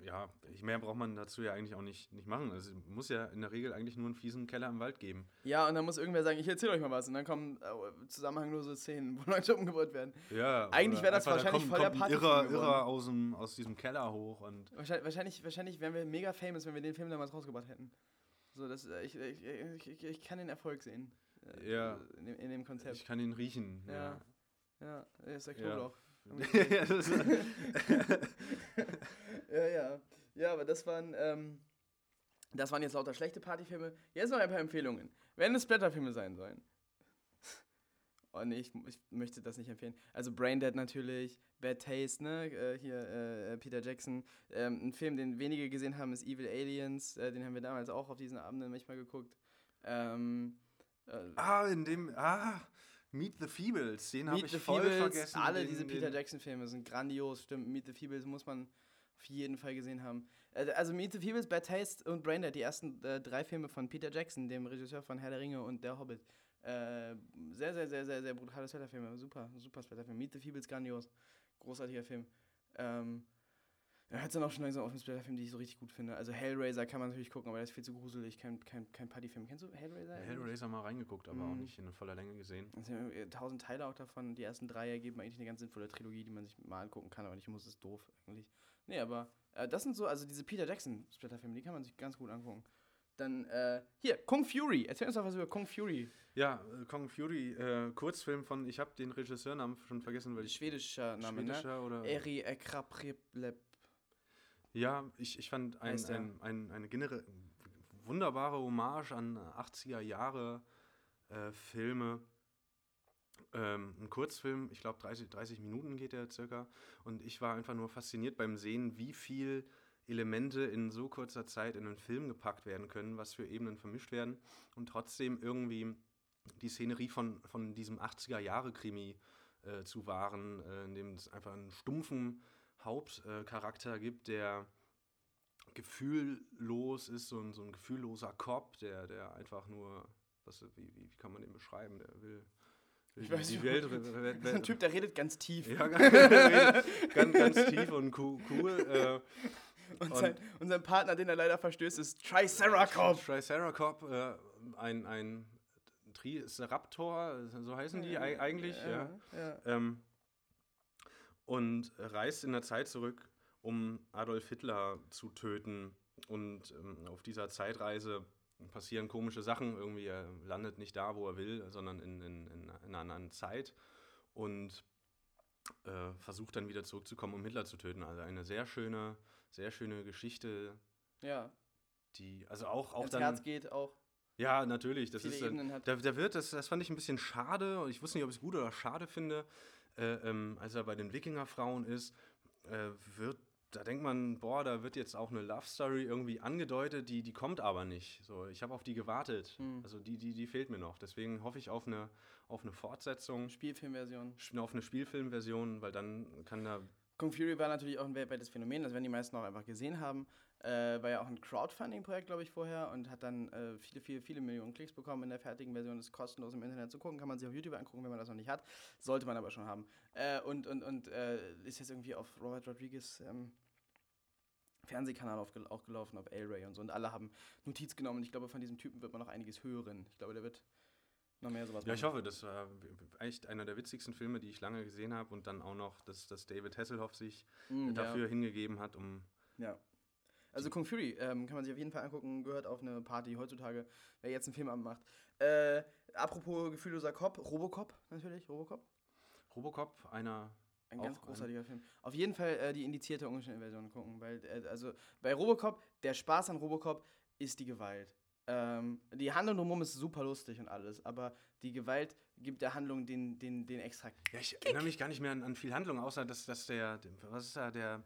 ja, mehr braucht man dazu ja eigentlich auch nicht, nicht machen. Also, Es muss ja in der Regel eigentlich nur einen fiesen Keller im Wald geben.
Ja, und dann muss irgendwer sagen, ich erzähle euch mal was. Und dann kommen äh, zusammenhanglose Szenen, wo Leute umgebracht werden.
Ja,
Eigentlich wäre das
einfach, da
wahrscheinlich
kommt,
voll der
kommt ein
Partyfilm
Irrer,
geworden.
Irrer aus, dem, aus diesem Keller hoch und
Wahrscheinlich, wahrscheinlich, wahrscheinlich wären wir mega famous, wenn wir den Film damals rausgebracht hätten. So, das, äh, ich, ich, ich, ich, kann den Erfolg sehen. äh,
Ja.
In dem, in dem Konzept.
ich kann ihn riechen.
Ja. ja, das ist der
Ja.
Knoblauch.
Ja, das
ja, ja. Ja, aber das waren, ähm, das waren jetzt lauter schlechte Partyfilme. Jetzt noch ein paar Empfehlungen. Wenn es Splatterfilme sein sollen. Oh nee, ich, ich möchte das nicht empfehlen. Also Braindead natürlich, Bad Taste, ne? Äh, hier äh, Peter Jackson. Ähm, ein Film, den wenige gesehen haben, ist Evil Aliens. Äh, den haben wir damals auch auf diesen Abenden manchmal geguckt. Ähm, äh,
ah, in dem. Ah, Meet the Feebles. Den habe ich
the
voll
Feebles,
vergessen.
alle
den,
diese Peter Jackson-Filme sind grandios, stimmt. Meet the Feebles muss man auf jeden Fall gesehen haben. Also, also Meet the Feebles, Bad Taste und Braindead, die ersten äh, drei Filme von Peter Jackson, dem Regisseur von Herr der Ringe und Der Hobbit. Äh, sehr, sehr, sehr, sehr, sehr brutale Splatterfilme. Super, super Splatterfilm. Meet the Feebles, grandios. Großartiger Film. Ähm, da hört es dann auch schon langsam auf den Splatterfilm, die ich so richtig gut finde. Also Hellraiser kann man natürlich gucken, aber der ist viel zu gruselig. Kein, kein, kein Partyfilm. Kennst du Hellraiser?
Hellraiser mal reingeguckt, aber auch
Mhm.
nicht in voller Länge gesehen.
Es sind tausend Teile auch davon. Die ersten drei ergeben eigentlich eine ganz sinnvolle Trilogie, die man sich mal angucken kann, aber nicht muss, ist doof eigentlich. Nee, aber äh, das sind so, also diese Peter Jackson Splatterfilme, die kann man sich ganz gut angucken. Dann, äh, hier, Kung Fury. Erzähl uns doch was über Kung Fury.
Ja, äh, Kong Fury, äh, Kurzfilm von, ich habe den Regisseurnamen schon vergessen, weil ich.
Schwedischer Name,
Schwedischer
ne?
oder.
Eri Ekrapreplep.
Ja, ich, ich fand ein,
Heißt
ein, ein, eine generell wunderbare Hommage an 80er Jahre äh, Filme. Ähm, ein Kurzfilm, ich glaube 30, 30 Minuten geht der circa. Und ich war einfach nur fasziniert beim Sehen, wie viel Elemente in so kurzer Zeit in einen Film gepackt werden können, was für Ebenen vermischt werden und trotzdem irgendwie die Szenerie von, von diesem 80er-Jahre-Krimi äh, zu wahren, äh, in dem es einfach einen stumpfen Hauptcharakter äh, gibt, der gefühllos ist, so ein, so ein gefühlloser Cop, der, der einfach nur, was, wie, wie, wie kann man den beschreiben, der will,
Ich weiß
die
nicht,
Welt,
Das ist ein
Welt,
Typ, der redet ganz tief.
ja, ganz, ganz, ganz tief und cool. cool äh,
und,
und-
sein, und sein Partner, den er leider verstößt, ist Triceracop.
Triceracop, äh, ein, ein Triceraptor, so heißen die ei- eigentlich, ja.
ja.
Ähm, und reist in der Zeit zurück, um Adolf Hitler zu töten. Und ähm, auf dieser Zeitreise passieren komische Sachen. Irgendwie, er landet nicht da, wo er will, sondern in, in, in, in einer anderen Zeit. Und äh, versucht dann wieder zurückzukommen, um Hitler zu töten. Also eine sehr schöne, sehr schöne Geschichte,
ja.
die, also auch, auch
Ans
dann.
Herz geht auch.
Ja, natürlich. Das ist, äh. Da, da wird, das, das fand ich ein bisschen schade, und ich wusste nicht, ob ich es gut oder schade finde, äh, ähm, als er bei den Wikingerfrauen ist, äh, wird, da denkt man, boah, da wird jetzt auch eine Love Story irgendwie angedeutet, die, die kommt aber nicht. So, ich habe auf die gewartet.
Hm.
Also die, die, die fehlt mir noch. Deswegen hoffe ich auf eine, auf eine Fortsetzung,
Spielfilmversion.
auf eine Spielfilmversion, weil dann kann da.
Kung Fury war natürlich auch ein weltweites Phänomen, das werden die meisten auch einfach gesehen haben. Äh, war ja auch ein Crowdfunding-Projekt, glaube ich, vorher und hat dann äh, viele, viele, viele Millionen Klicks bekommen. In der fertigen Version ist kostenlos im Internet zu gucken, kann man sich auf YouTube angucken, wenn man das noch nicht hat. Sollte man aber schon haben. Äh, und und, und äh, ist jetzt irgendwie auf Robert Rodriguez ähm, Fernsehkanal aufgel auch gelaufen, auf A-Ray und so. Und alle haben Notiz genommen. Und ich glaube, von diesem Typen wird man noch einiges hören. Ich glaube, der wird noch mehr sowas
Ja, ich hoffe, das war echt einer der witzigsten Filme, die ich lange gesehen habe und dann auch noch, dass, dass David Hasselhoff sich
Mm, ja.
dafür hingegeben hat, um
Ja. Also Kung Fury ähm, kann man sich auf jeden Fall angucken, gehört auf eine Party heutzutage, wer jetzt einen Filmabend macht. Äh, apropos gefühlloser Cop, Robocop natürlich, Robocop.
Robocop, einer
Ein ganz großartiger Film. Auf jeden Fall äh, die indizierte ungeschnittene Version gucken, weil, äh, also bei Robocop, der Spaß an Robocop ist die Gewalt. Ähm, die Handlung drumherum ist super lustig und alles, aber die Gewalt gibt der Handlung den, den, den extra.
Ja, ich erinnere mich gar nicht mehr an, an viel Handlung, außer dass, dass der, was ist da, der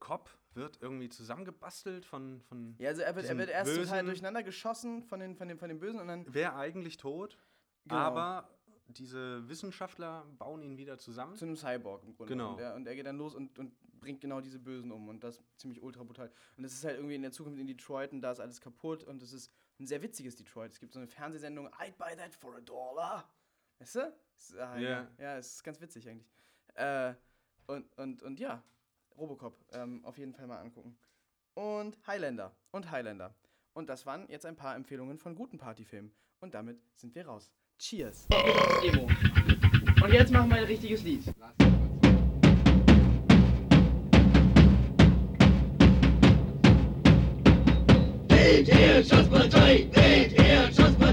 Cop wird irgendwie zusammengebastelt von, von
Ja, also er wird, er wird erst total
bösen-
durcheinander geschossen von den, von, den, von den Bösen und dann
wer eigentlich tot,
Genau.
aber diese Wissenschaftler bauen ihn wieder zusammen.
zu einem Cyborg im Grunde.
Genau.
Und er, und er geht dann los und, und bringt genau diese Bösen um. Und das ziemlich ultra brutal. Und es ist halt irgendwie in der Zukunft in Detroit und da ist alles kaputt. Und es ist ein sehr witziges Detroit. Es gibt so eine Fernsehsendung, I'd buy that for a dollar. Weißt du? Es ist, ah,
Ja.
ja. ja, es ist ganz witzig eigentlich. Äh, und, und, und ja, Robocop ähm, auf jeden Fall mal angucken. Und Highlander. Und Highlander. Und das waren jetzt ein paar Empfehlungen von guten Partyfilmen. Und damit sind wir raus. Cheers. Emo. Und jetzt machen wir ein richtiges Lied.
Wildherrschaftspartei, Wildherrschaftspartei, Wildherrschaftspartei, Wildherrschaftspartei.